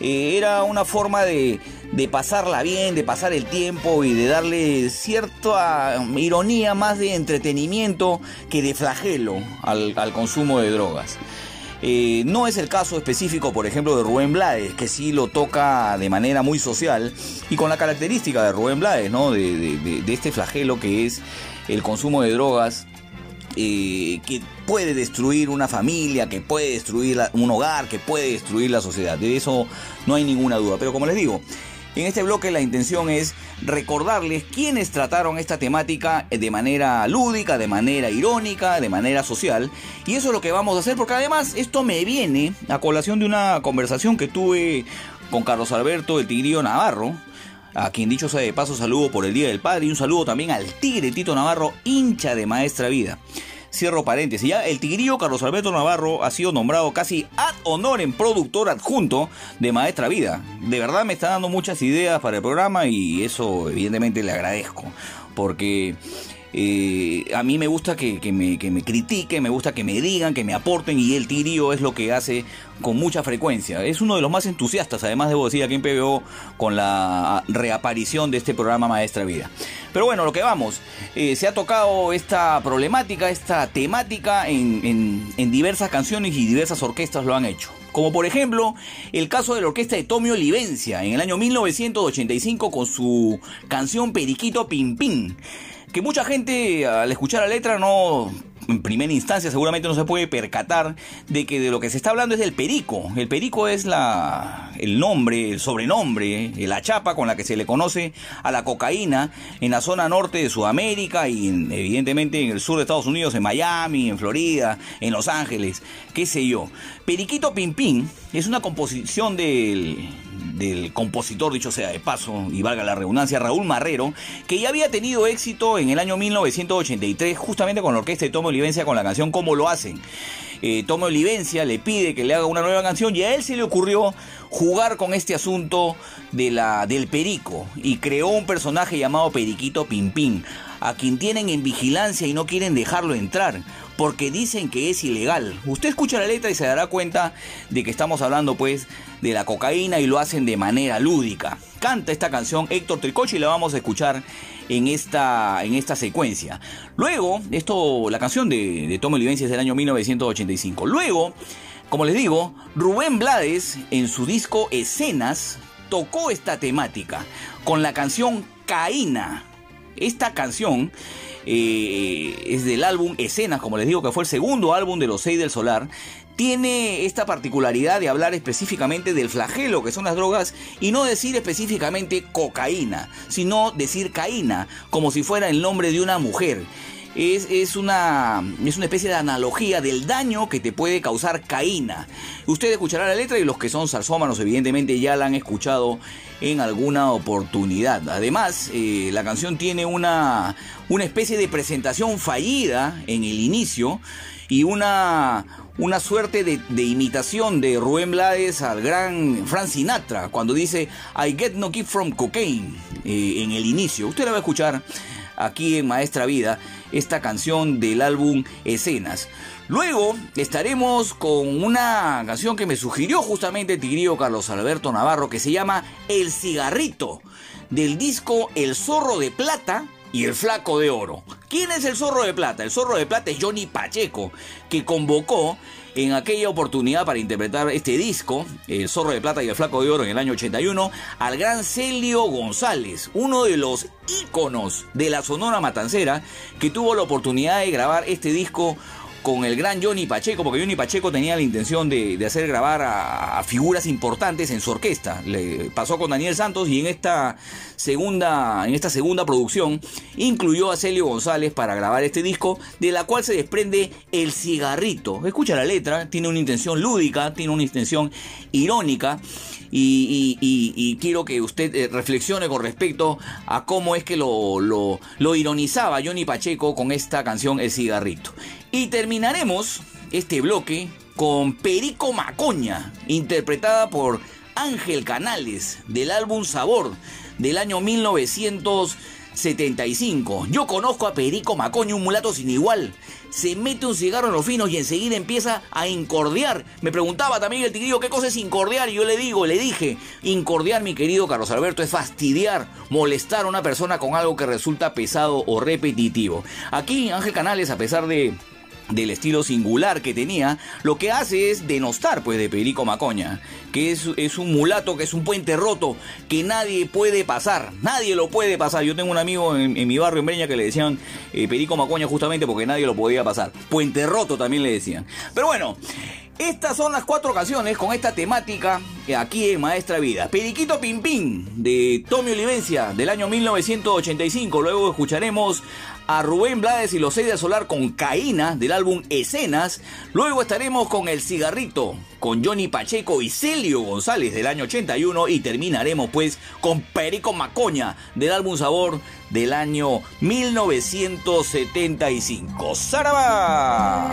Speaker 1: era una forma de, pasarla bien, de pasar el tiempo y de darle cierta ironía más de entretenimiento que de flagelo al consumo de drogas. Eh, no es el caso específico, por ejemplo, de Rubén Blades, que sí lo toca de manera muy social y con la característica de Rubén Blades, ¿no? De, este flagelo que es el consumo de drogas. Eh, que puede destruir una familia, que puede destruir un hogar, que puede destruir la sociedad. De eso no hay ninguna duda. Pero como les digo, en este bloque la intención es recordarles quiénes trataron esta temática de manera lúdica, de manera irónica, de manera social. Y eso es lo que vamos a hacer porque además esto me viene a colación de una conversación que tuve con Carlos Alberto, el Tigrillo Navarro, a quien dicho sea de paso saludo por el Día del Padre y un saludo también al Tigre Tito Navarro, hincha de Maestra Vida. Cierro paréntesis. Ya el tigrillo Carlos Alberto Navarro ha sido nombrado casi ad honor en productor adjunto de Maestra Vida. De verdad me está dando muchas ideas para el programa y eso evidentemente le agradezco. Porque eh, a mí me gusta que, me, me, critiquen, me gusta que me digan, que me aporten y el Tigrillo es lo que hace con mucha frecuencia. Es uno de los más entusiastas, además debo decir aquí en PBO, con la reaparición de este programa Maestra Vida. Pero bueno, lo que vamos, eh, se ha tocado esta problemática, esta temática en, diversas canciones y diversas orquestas lo han hecho como por ejemplo el caso de la orquesta de Tommy Olivencia en el año 1985 con su canción Periquito Pim Pim que mucha gente al escuchar la letra no en primera instancia seguramente no se puede percatar de que de lo que se está hablando es del perico. El perico es la, el nombre, el sobrenombre, la chapa con la que se le conoce a la cocaína en la zona norte de Sudamérica y evidentemente en el sur de Estados Unidos, en Miami, en Florida, en Los Ángeles, qué sé yo. Periquito Pimpín es una composición del, del compositor, dicho sea de paso, y valga la redundancia, Raúl Marrero, que ya había tenido éxito en el año 1983 justamente con la orquesta de Tomo Olivencia con la canción Cómo lo hacen. Eh, Tomo Olivencia le pide que le haga una nueva canción y a él se le ocurrió jugar con este asunto de la, del perico y creó un personaje llamado Periquito Pimpín, a quien tienen en vigilancia y no quieren dejarlo entrar porque dicen que es ilegal. Usted escucha la letra y se dará cuenta de que estamos hablando pues de la cocaína y lo hacen de manera lúdica. Canta esta canción Héctor Tricoche y la vamos a escuchar en esta, en esta secuencia. Luego, esto, la canción de, de Tomo Olivencia es del año 1985. Luego, como les digo, Rubén Blades en su disco Escenas tocó esta temática con la canción Caína. Esta canción eh, es del álbum Escenas, como les digo, que fue el segundo álbum de los seis del Solar. Tiene esta particularidad de hablar específicamente del flagelo, que son las drogas, y no decir específicamente cocaína, sino decir caína, como si fuera el nombre de una mujer es, una, es una especie de analogía del daño que te puede causar caína. Usted escuchará la letra y los que son salsómanos evidentemente ya la han escuchado en alguna oportunidad. Además, eh, la canción tiene una, una especie de presentación fallida en el inicio y una, una suerte de, imitación de Rubén Blades al gran Frank Sinatra cuando dice I get no kick from cocaine eh, en el inicio. Usted la va a escuchar aquí en Maestra Vida esta canción del álbum Escenas. Luego estaremos con una canción que me sugirió justamente tigrío Carlos Alberto Navarro que se llama El cigarrito del disco El zorro de plata y el flaco de oro. ¿Quién es el zorro de plata? El zorro de plata es Johnny Pacheco, que convocó en aquella oportunidad para interpretar este disco, El Zorro de Plata y el Flaco de Oro en el año 81, al gran Celio González, uno de los íconos de la Sonora Matancera, que tuvo la oportunidad de grabar este disco con el gran Johnny Pacheco, porque Johnny Pacheco tenía la intención de, hacer grabar a, figuras importantes en su orquesta. Le pasó con Daniel Santos y en esta segunda, en esta segunda producción incluyó a Celio González para grabar este disco, de la cual se desprende El Cigarrito. Escucha la letra, tiene una intención lúdica, tiene una intención irónica. Y, quiero que usted eh, reflexione con respecto a cómo es que lo, lo, lo ironizaba Johnny Pacheco con esta canción El Cigarrito. Y terminaremos este bloque con Perico Macoña, interpretada por Ángel Canales, del álbum Sabor, del año 1975. Yo conozco a Perico Macoña, un mulato sin igual. Se mete un cigarro en los finos y enseguida empieza a incordiar. Me preguntaba también el tigrillo qué cosa es incordiar y yo le digo, le dije, incordiar mi querido Carlos Alberto es fastidiar, molestar a una persona con algo que resulta pesado o repetitivo. Aquí Ángel Canales, a pesar de del estilo singular que tenía, lo que hace es denostar pues de Perico Macoña, que es, es, un mulato, que es un puente roto, que nadie puede pasar, nadie lo puede pasar. Yo tengo un amigo en, mi barrio en Breña que le decían eh, Perico Macoña justamente porque nadie lo podía pasar. Puente roto también le decían. Pero bueno, estas son las cuatro canciones con esta temática aquí en Maestra Vida. Periquito Pimpín de Tommy Olivencia del año 1985. Luego escucharemos a Rubén Blades y los seis de Solar con Caína del álbum Escenas. Luego estaremos con El Cigarrito con Johnny Pacheco y Celio González del año 81 y terminaremos pues con Perico Macoña del álbum Sabor del año 1975. ¡Saraba!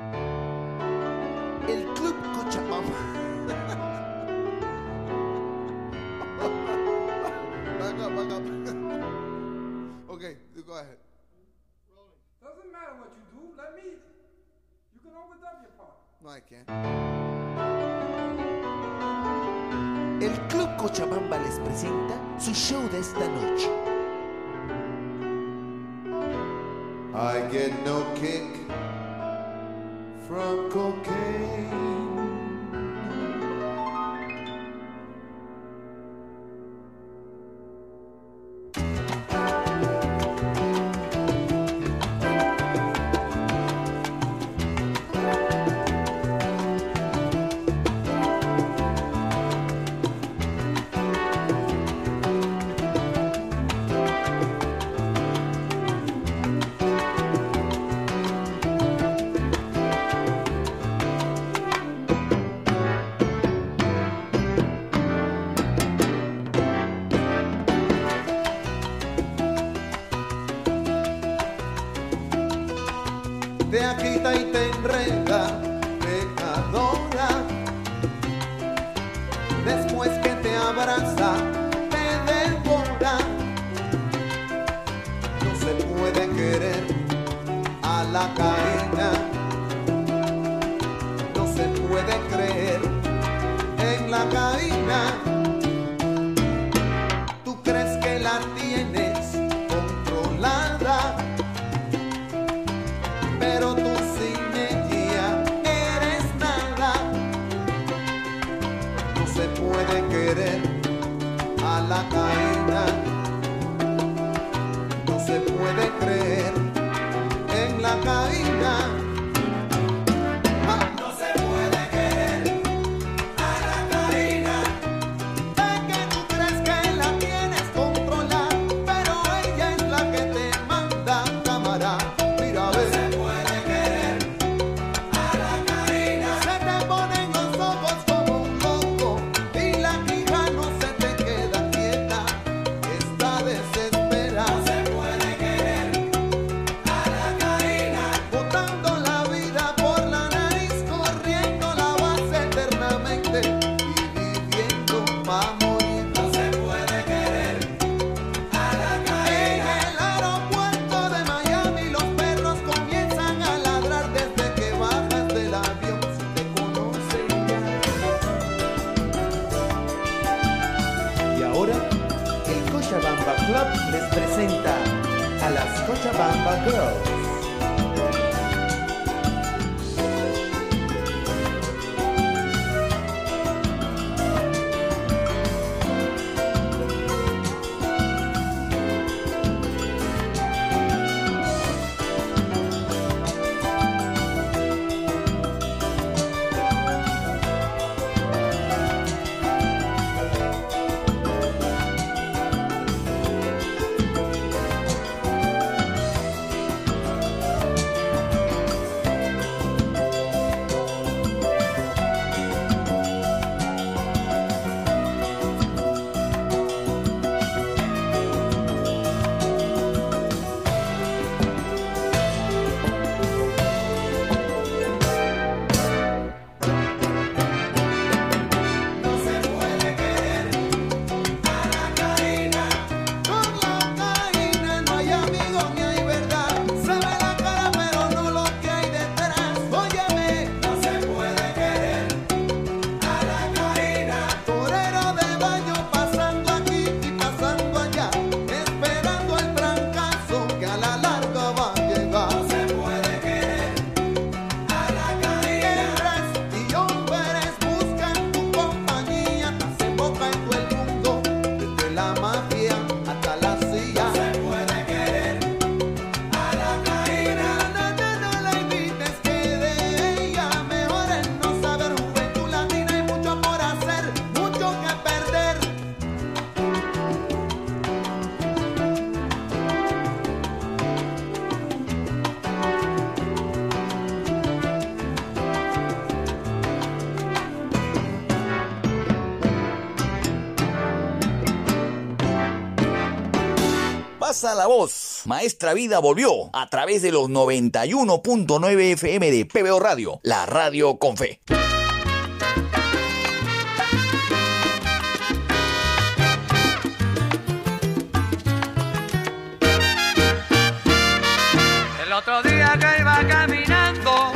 Speaker 9: la
Speaker 7: voz. Maestra Vida volvió a través de los 91.9 FM de PBO Radio, la radio con fe.
Speaker 10: El otro día que iba caminando,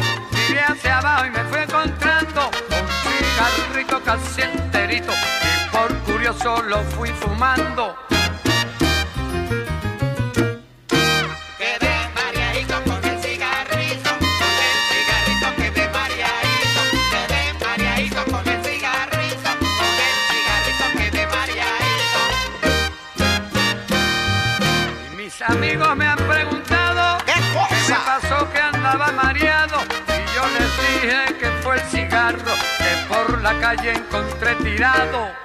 Speaker 10: miré hacia abajo y me fui encontrando un cigarrito casi enterito y por curioso lo fui fumando la calle encontré tirado.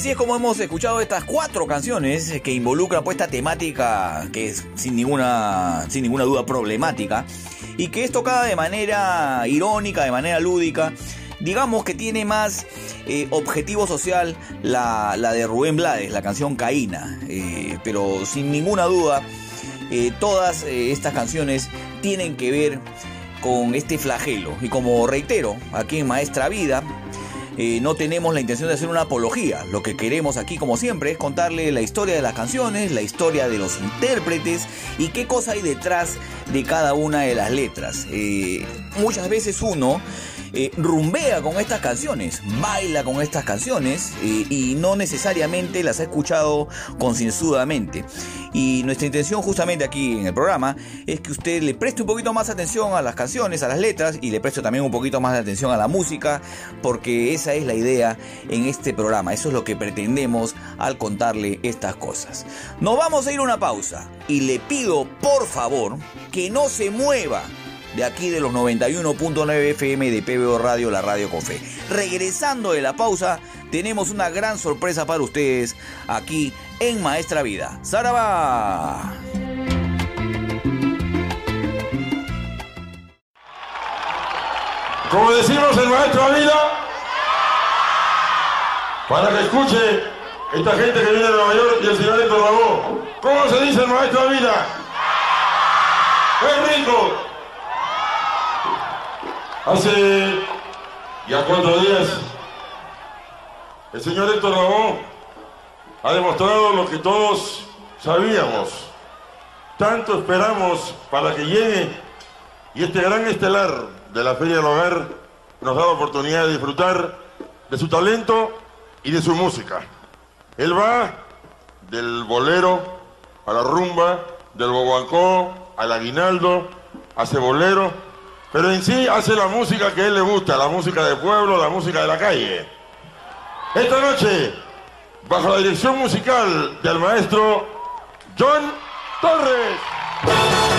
Speaker 7: Así es como hemos escuchado estas cuatro canciones que involucran pues esta temática que es sin ninguna, sin ninguna duda problemática y que es tocada de manera irónica, de manera lúdica. Digamos que tiene más eh, objetivo social la, la de Rubén Blades, la canción Caína. Eh, pero sin ninguna duda, eh, todas estas canciones tienen que ver con este flagelo. Y como reitero, aquí en Maestra Vida, no tenemos la intención de hacer una apología. Lo que queremos aquí, como siempre, es contarle la historia de las canciones, la historia de los intérpretes y qué cosa hay detrás de cada una de las letras. Eh, muchas veces uno eh, rumbea con estas canciones, baila con estas canciones eh, y no necesariamente las ha escuchado concienzudamente. Y nuestra intención justamente aquí en el programa es que usted le preste un poquito más atención a las canciones, a las letras y le preste también un poquito más de atención a la música, porque esa es la idea en este programa, eso es lo que pretendemos al contarle estas cosas. Nos vamos a ir a una pausa y le pido por favor que no se mueva de aquí de los 91.9 FM de PBO Radio, la radio con fe. Regresando de la pausa, tenemos una gran sorpresa para ustedes aquí en Maestra Vida. ¡Saraba!
Speaker 11: Como decimos el maestro Avila, para que escuche esta gente que viene de Nueva York y el señor Héctor Lavoe. ¿Cómo se dice el maestro Avila? ¡Es rico! Hace ya cuatro días, el señor Héctor Lavoe ha demostrado lo que todos sabíamos. Tanto esperamos para que llegue y este gran estelar de la Feria del Hogar nos da la oportunidad de disfrutar de su talento y de su música. Él va del bolero a la rumba, del bobancó al aguinaldo, hace bolero, pero en sí hace la música que a él le gusta, la música del pueblo, la música de la calle. Esta noche, bajo la dirección musical del maestro John Torres.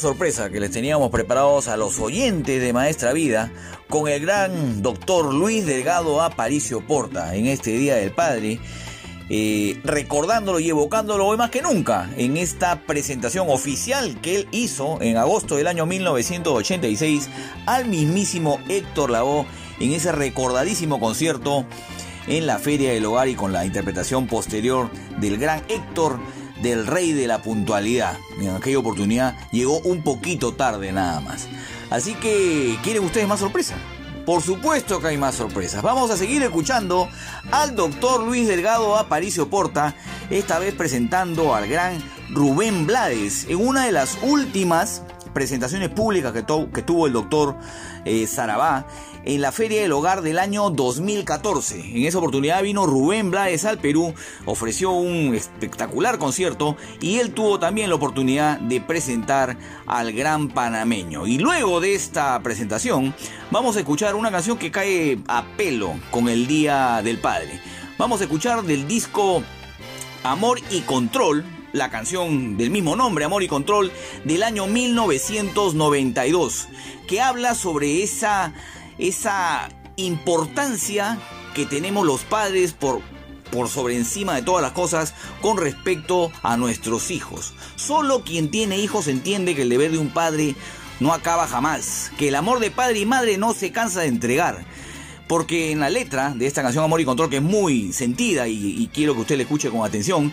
Speaker 1: Sorpresa que les teníamos preparados a los oyentes de Maestra Vida con el gran doctor Luis Delgado Aparicio Porta en este Día del Padre? eh, recordándolo y evocándolo hoy más que nunca en esta presentación oficial que él hizo en agosto del año 1986 al mismísimo Héctor Lavoe en ese recordadísimo concierto en la Feria del Hogar y con la interpretación posterior del gran Héctor del Rey de la Puntualidad. En aquella oportunidad llegó un poquito tarde nada más. Así que, ¿quieren ustedes más sorpresa? Por supuesto que hay más sorpresas. Vamos a seguir escuchando al doctor Luis Delgado Aparicio Porta, esta vez presentando al gran Rubén Blades en una de las últimas presentaciones públicas que, que tuvo el doctor eh, Sarabá en la Feria del Hogar del año 2014. En esa oportunidad vino Rubén Blades al Perú, ofreció un espectacular concierto y él tuvo también la oportunidad de presentar al gran panameño. Y luego de esta presentación vamos a escuchar una canción que cae a pelo con el Día del Padre. Vamos a escuchar del disco Amor y Control, la canción del mismo nombre, Amor y Control, del año 1992, que habla sobre esa, esa importancia que tenemos los padres por, por sobre encima de todas las cosas con respecto a nuestros hijos. Solo quien tiene hijos entiende que el deber de un padre no acaba jamás, que el amor de padre y madre no se cansa de entregar. Porque en la letra de esta canción Amor y Control, que es muy sentida y, y quiero que usted la escuche con atención,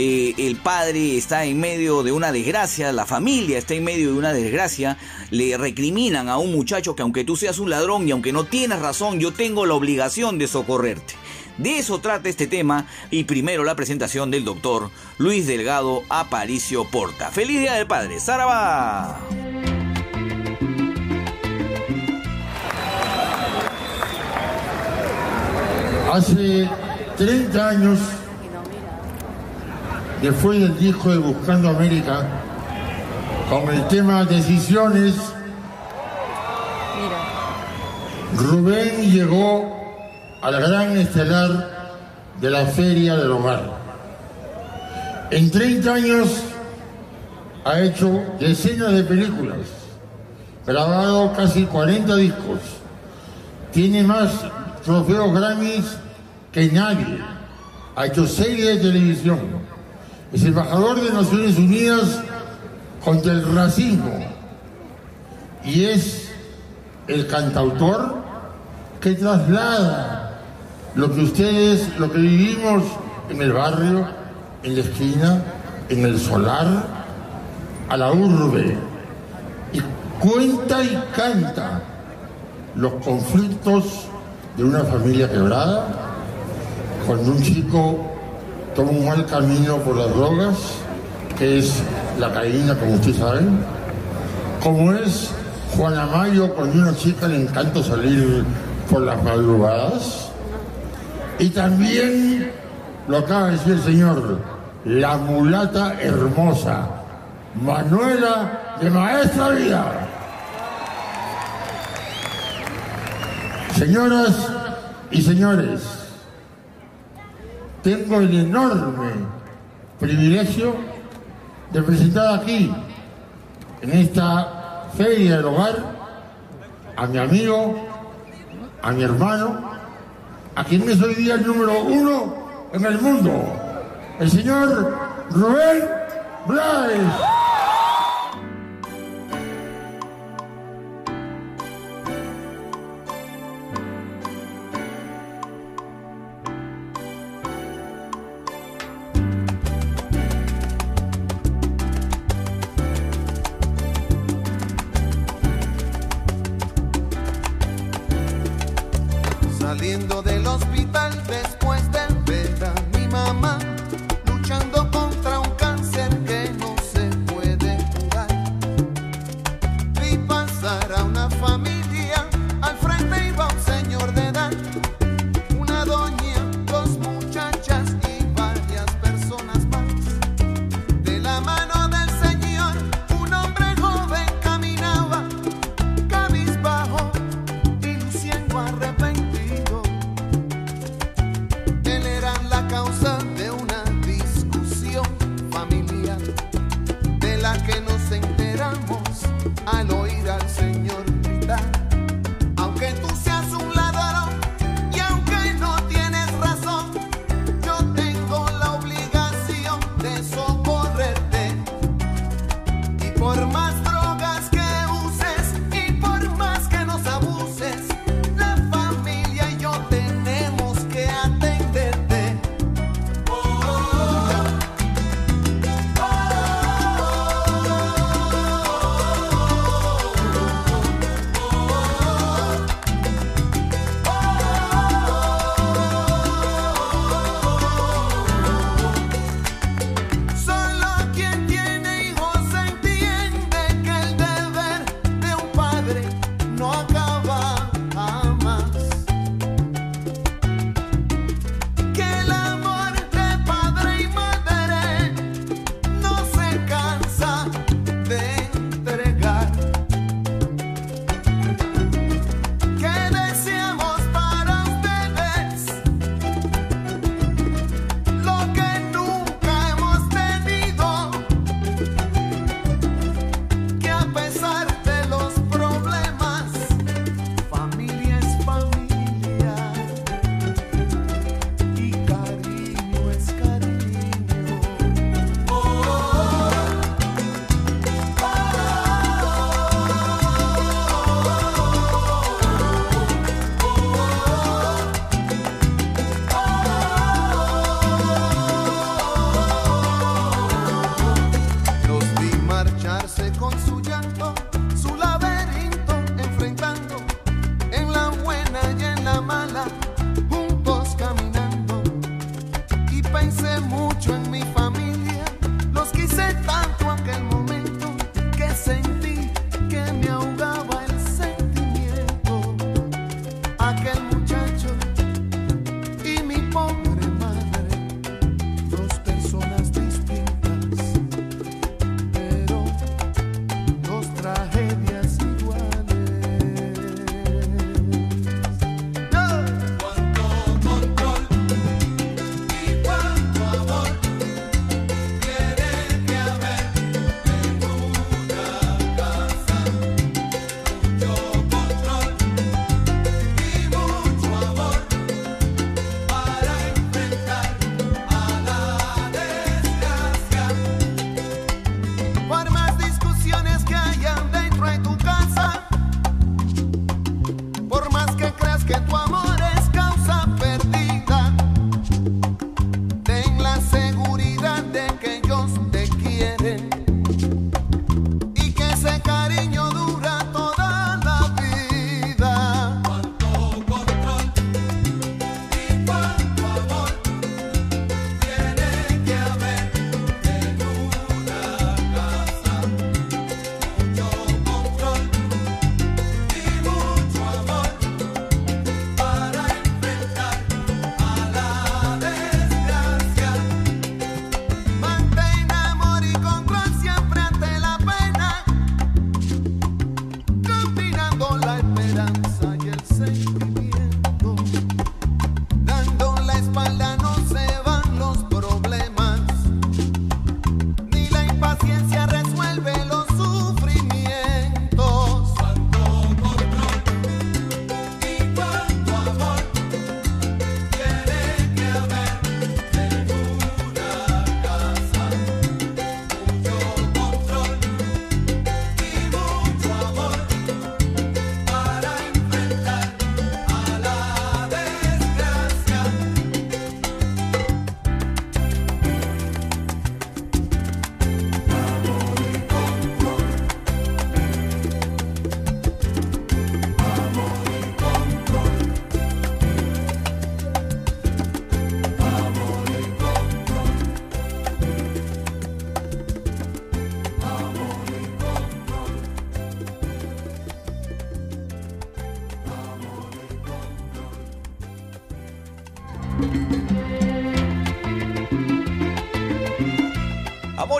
Speaker 1: eh, el padre está en medio de una desgracia, la familia está en medio de una desgracia, le recriminan a un muchacho que aunque tú seas un ladrón y aunque no tienes razón, yo tengo la obligación de socorrerte. De eso trata este tema y primero la presentación del doctor Luis Delgado Aparicio Porta. ¡Feliz Día del Padre! ¡Saraba!
Speaker 12: Hace 30 años, después del disco de Buscando América, con el tema Decisiones, Rubén llegó a la gran estelar de la Feria del Hogar. En 30 años ha hecho decenas de películas, grabado casi 40 discos, tiene más trofeos Grammys que nadie. Ha hecho series de televisión. Es embajador de Naciones Unidas contra el racismo. Y es el cantautor que traslada lo que ustedes, lo que vivimos en el barrio, en la esquina, en el solar, a la urbe. Y cuenta y canta los conflictos de una familia quebrada, cuando un chico toma un mal camino por las drogas, que es la caína, como ustedes saben, como es Juana Mayo cuando a una chica le encanta salir por las madrugadas, y también lo acaba de decir el señor, la mulata hermosa, Manuela de Maestra Vida. Señoras y señores, tengo el enorme privilegio de presentar aquí, en esta feria del hogar, a mi amigo, a mi hermano, a quien es hoy día el número uno en el mundo, el señor Rubén Blades.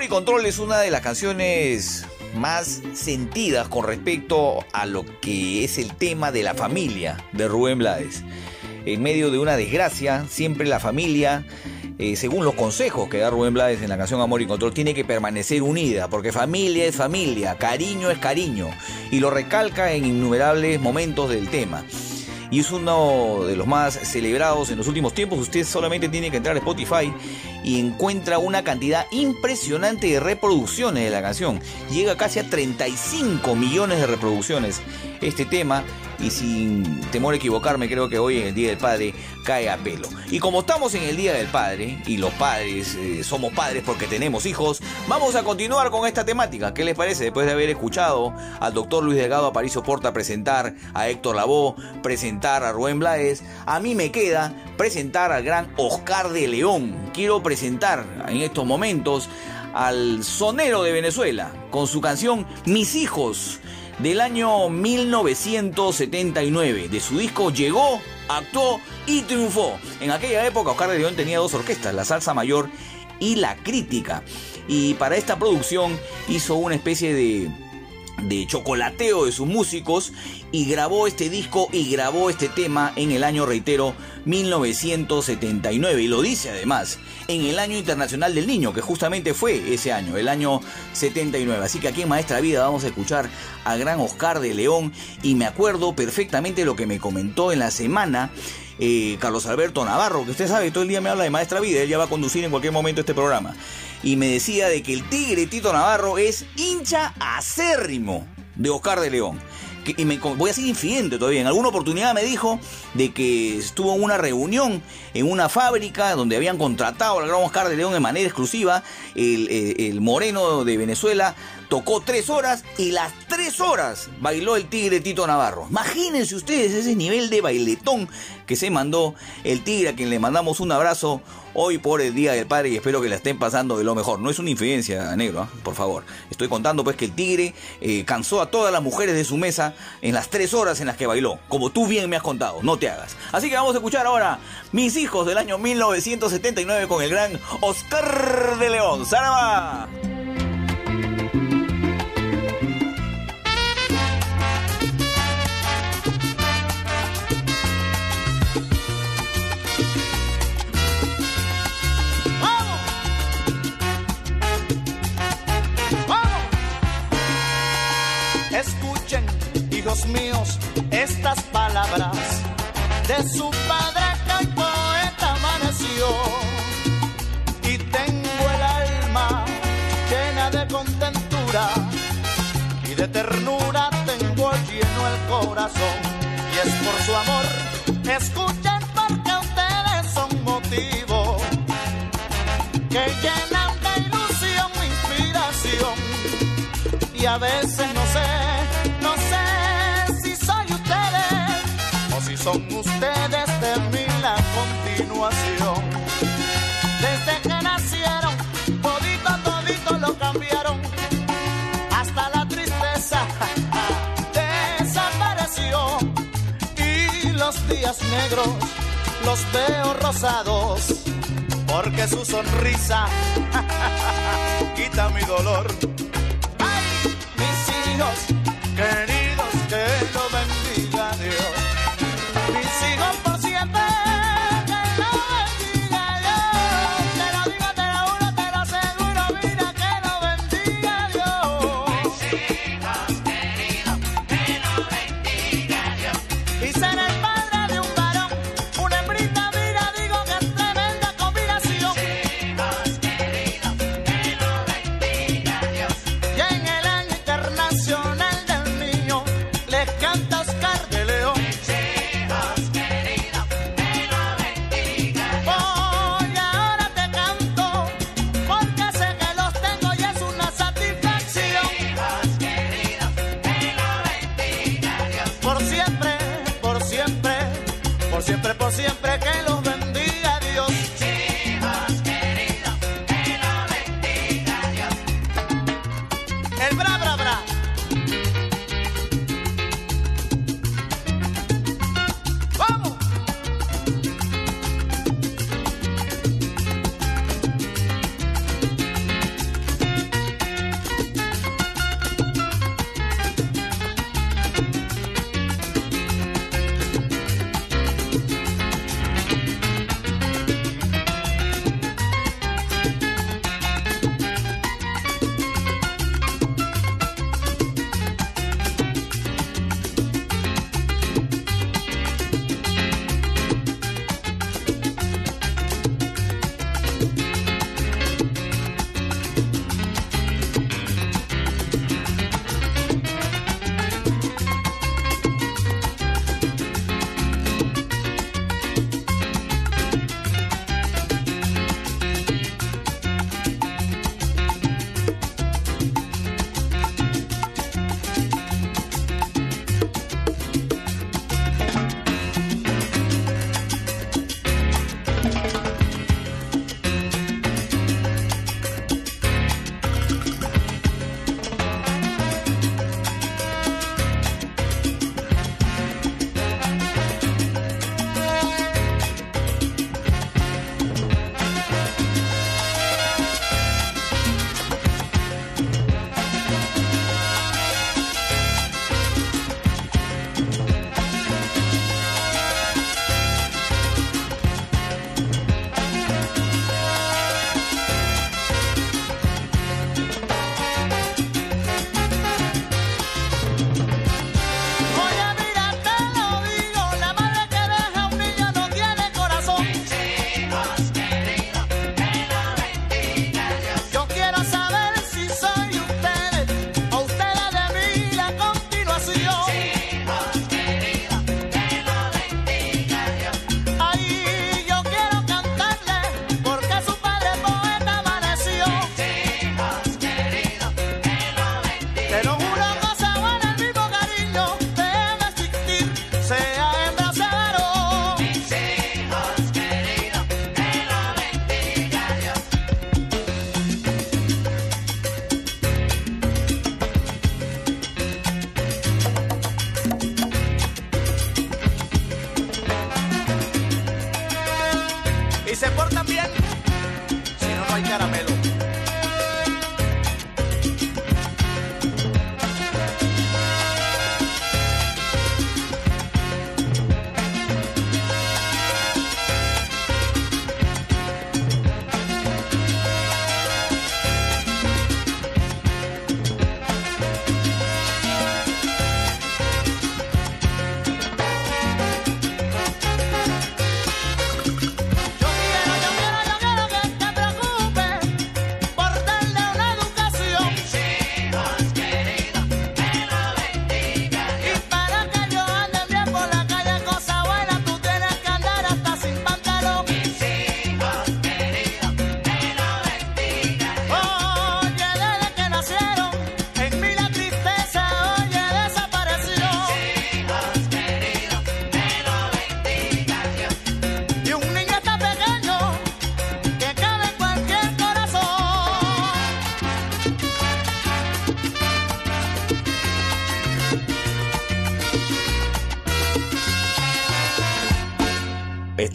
Speaker 13: Control es una
Speaker 1: de las canciones más sentidas con respecto a lo que es el tema de la familia de Rubén Blades. En medio de una desgracia, siempre la familia, eh, según los consejos que da Rubén Blades en la canción Amor y Control, tiene que permanecer unida, porque familia es familia, cariño es cariño, y lo recalca en innumerables momentos del tema y es uno de los más celebrados en los últimos tiempos. Usted solamente tiene que entrar a Spotify y encuentra una cantidad impresionante de reproducciones de la canción. Llega casi a 35 millones de reproducciones este tema y sin temor a equivocarme creo que hoy en el Día del Padre cae a pelo. Y como estamos en el Día del Padre y los padres eh, somos padres porque tenemos hijos, vamos a continuar con esta temática. ¿Qué les parece? Después de haber escuchado al doctor Luis Delgado Aparicio Porta presentar a Héctor Lavoe, presentar a Rubén Blades, a mí me queda presentar al gran Oscar de León. Quiero presentar en estos momentos al sonero de Venezuela con su canción Mis hijos del año 1979. De su disco Llegó, actuó y triunfó. En aquella época Oscar de León tenía dos orquestas, la Salsa Mayor y la Crítica. Y para esta producción hizo una especie de de chocolateo de sus músicos y grabó este disco y grabó este tema en el año, reitero, 1979. Y lo dice además, en el año internacional del niño, que justamente fue ese año, el año 79. Así que aquí en Maestra Vida vamos a escuchar a gran Oscar de León y me acuerdo perfectamente lo que me comentó en la semana. eh, Carlos Alberto Navarro, que usted sabe, todo el día me habla de Maestra Vida, él ya va a conducir en cualquier momento este programa. Y me decía de que el tigre Tito Navarro es hincha acérrimo de Oscar de León. Que- y me, voy a seguir infidente todavía. En alguna oportunidad me dijo de que estuvo en una reunión en una fábrica donde habían contratado al gran Oscar de León de manera exclusiva. El- el moreno de Venezuela tocó tres horas y las tres horas bailó el tigre Tito Navarro. Imagínense ustedes ese nivel de bailetón que se mandó el tigre a quien le mandamos un abrazo hoy por el Día del Padre y espero que la estén pasando de lo mejor. No es una infidencia, negro, ¿ah? por favor. Estoy contando pues que el tigre eh, cansó a todas las mujeres de su mesa en las tres horas en las que bailó, como tú bien me has contado, no te hagas. Así que vamos a escuchar ahora Mis hijos del año 1979 con el gran Oscar de León. ¡Sarama!
Speaker 3: Estas palabras de su padre que hoy poeta amaneció. Y tengo el alma llena de contentura y de ternura tengo lleno el corazón. Y es por su amor, escuchen porque ustedes son motivo que llenan de ilusión inspiración y a veces no sé, son ustedes de la continuación. Desde que nacieron, todito, todito lo cambiaron, hasta la tristeza *laughs* desapareció. Y los días negros los veo rosados porque su sonrisa *laughs* quita mi dolor. Mis hijos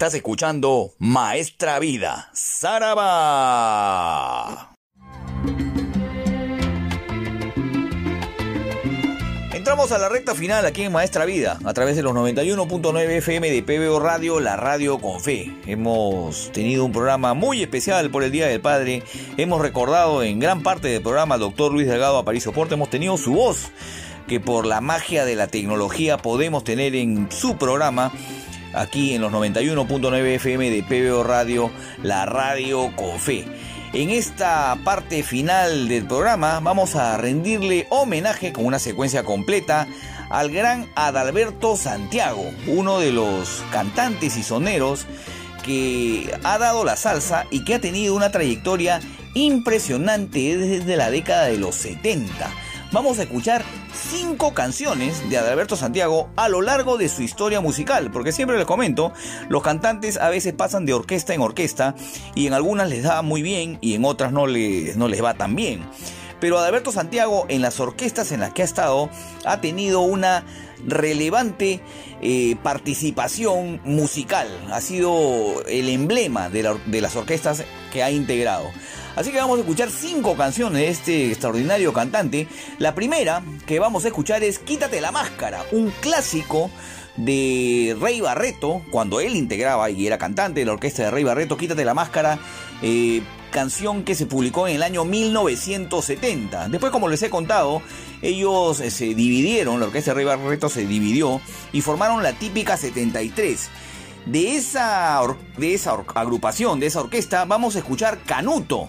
Speaker 1: Estás escuchando Maestra Vida, Saraba. Entramos a la recta final aquí en Maestra Vida, a través de los 91.9 FM de PBO Radio, la radio con fe. Hemos tenido un programa muy especial por el Día del Padre. Hemos recordado en gran parte del programa doctor Luis Delgado Aparicio Porte. Hemos tenido su voz, que por la magia de la tecnología podemos tener en su programa aquí en los 91.9 FM de PBO Radio, la radio con fe. En esta parte final del programa vamos a rendirle homenaje con una secuencia completa al gran Adalberto Santiago, uno de los cantantes y soneros que ha dado la salsa y que ha tenido una trayectoria impresionante desde la década de los 70. Vamos a escuchar cinco canciones de Adalberto Santiago a lo largo de su historia musical, porque siempre les comento, los cantantes a veces pasan de orquesta en orquesta y en algunas les da muy bien y en otras no les, no les va tan bien. Pero Adalberto Santiago en las orquestas en las que ha estado ha tenido una relevante eh, participación musical, ha sido el emblema de, la- de las orquestas que ha integrado. Así que vamos a escuchar cinco canciones de este extraordinario cantante. La primera que vamos a escuchar es Quítate la máscara, un clásico de Rey Barreto, cuando él integraba y era cantante de la orquesta de Rey Barreto, Quítate la máscara, eh, canción que se publicó en el año 1970. Después, como les he contado, ellos eh, se dividieron, la orquesta de Rey Barreto se dividió y formaron la típica 73. De esa, de esa agrupación, de esa orquesta, vamos a escuchar Canuto,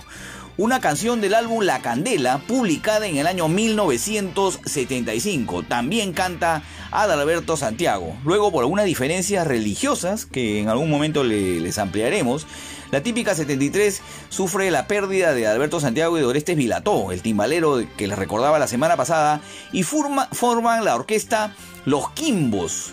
Speaker 1: una canción del álbum La Candela, publicada en el año 1975. También canta Adalberto Santiago. Luego, por algunas diferencias religiosas, que en algún momento le- les ampliaremos, la típica 73 sufre la pérdida de Alberto Santiago y de Orestes Vilató, el timbalero que les recordaba la semana pasada, y forma- forman la orquesta Los Quimbos.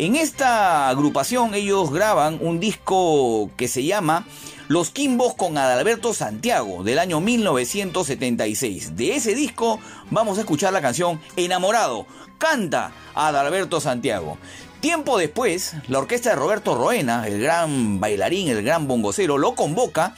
Speaker 1: En esta agrupación ellos graban un disco que se llama Los Quimbos con Adalberto Santiago del año 1976. De ese disco vamos a escuchar la canción Enamorado. Canta Adalberto Santiago. Tiempo después, la orquesta de Roberto Roena, el gran bailarín, el gran bongocero, lo convoca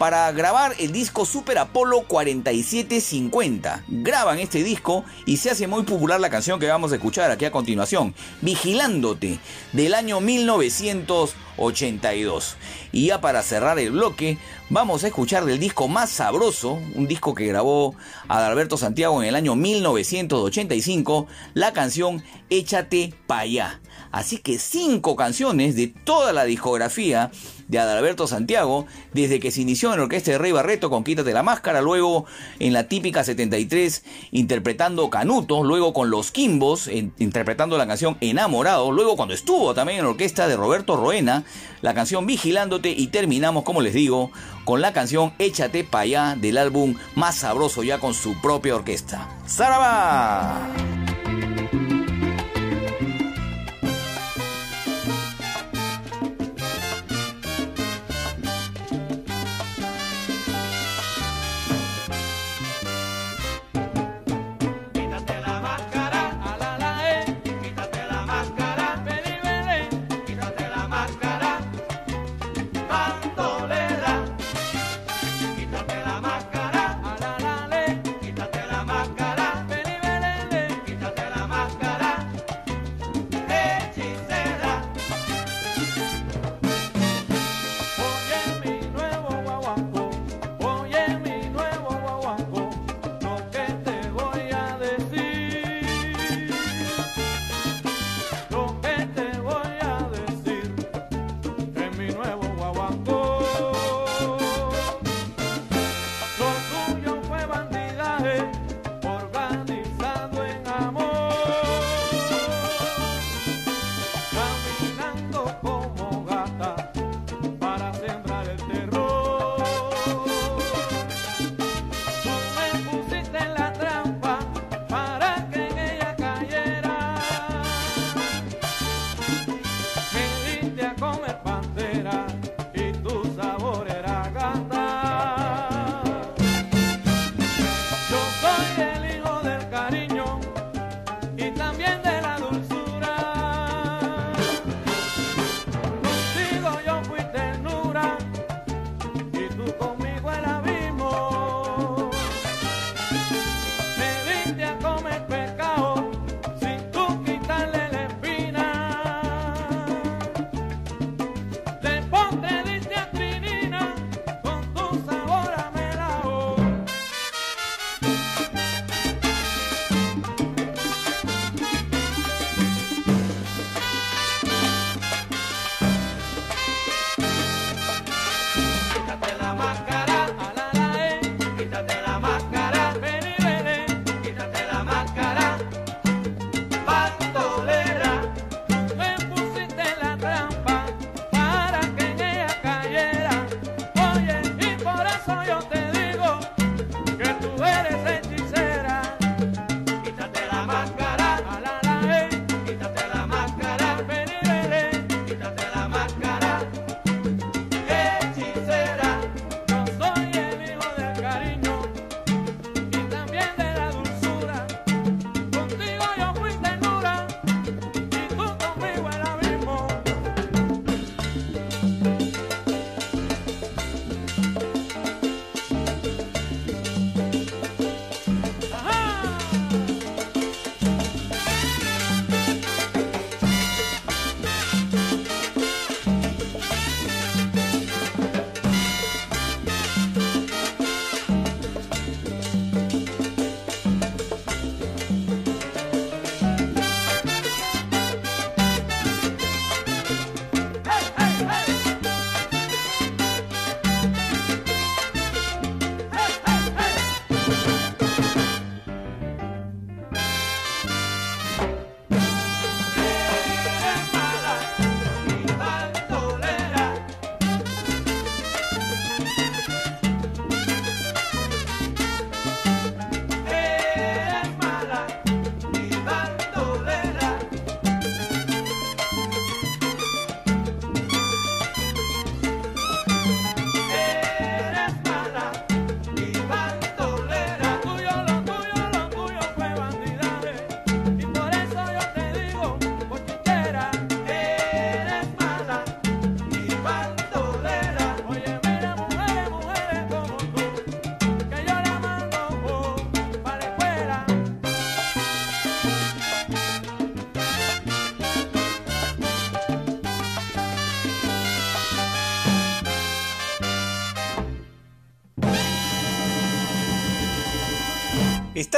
Speaker 1: para grabar el disco Super Apollo 4750. Graban este disco y se hace muy popular la canción que vamos a escuchar aquí a continuación, Vigilándote, del año 1982. Y ya para cerrar el bloque, vamos a escuchar del disco más sabroso, un disco que grabó Adalberto Santiago en el año 1985, la canción Échate pa' allá. Así que cinco canciones de toda la discografía de Adalberto Santiago, desde que se inició en la orquesta de Rey Barreto con Quítate la Máscara, luego en la típica 73 interpretando Canuto, luego con Los Quimbos interpretando la canción Enamorado, luego cuando estuvo también en la orquesta de Roberto Roena, la canción Vigilándote y terminamos, como les digo, con la canción Échate pa' allá del álbum más sabroso ya con su propia orquesta. ¡Zaraba!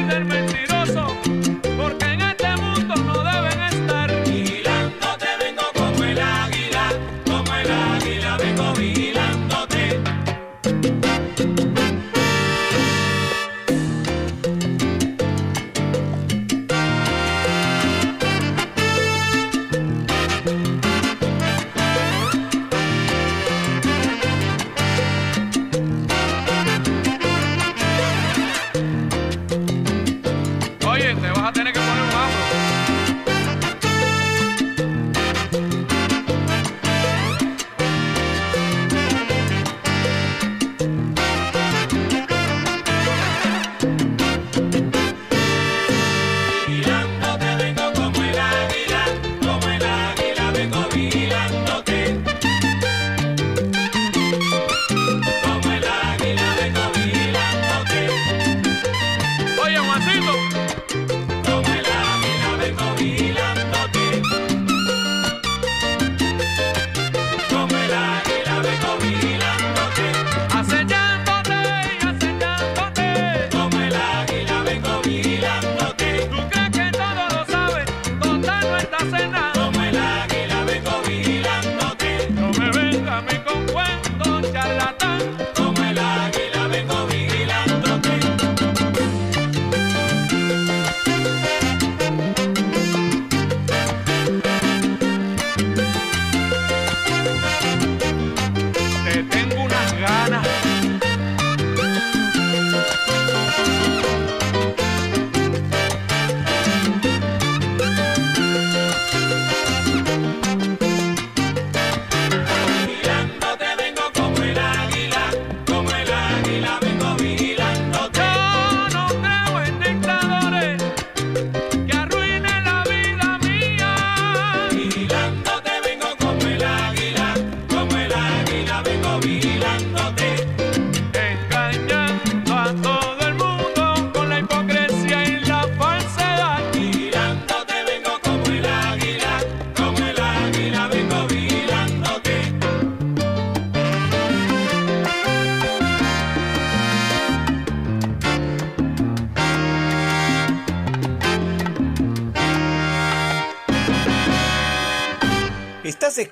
Speaker 14: Tinder mentiroso.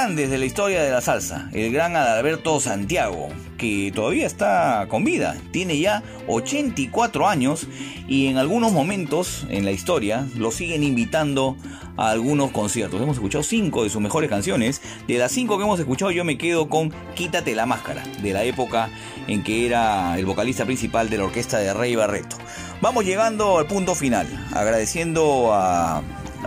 Speaker 1: grandes de la historia de la salsa, el gran Adalberto Santiago, que todavía está con vida, tiene ya 84 años y en algunos momentos en la historia lo siguen invitando a algunos conciertos. Hemos escuchado cinco de sus mejores canciones. De las cinco que hemos escuchado, yo me quedo con Quítate la máscara, de la época en que era el vocalista principal de la orquesta de Rey Barreto. Vamos llegando al punto final, agradeciendo a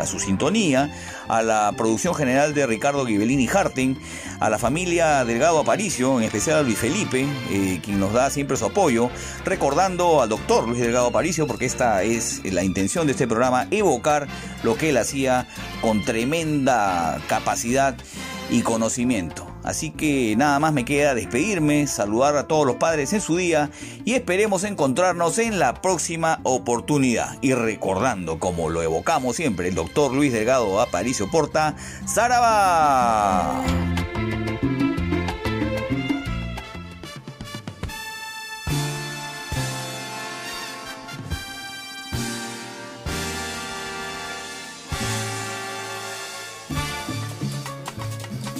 Speaker 1: su sintonía a la producción general de Ricardo Ghibellini Harting, a la familia Delgado Aparicio, en especial a Luis Felipe, eh, quien nos da siempre su apoyo, recordando al doctor Luis Delgado Aparicio, porque esta es la intención de este programa, evocar lo que él hacía con tremenda capacidad y conocimiento. Así que nada más me queda despedirme, saludar a todos los padres en su día y esperemos encontrarnos en la próxima oportunidad. Y recordando, como lo evocamos siempre, el doctor Luis Delgado Aparicio Porta, ¡Zaraba!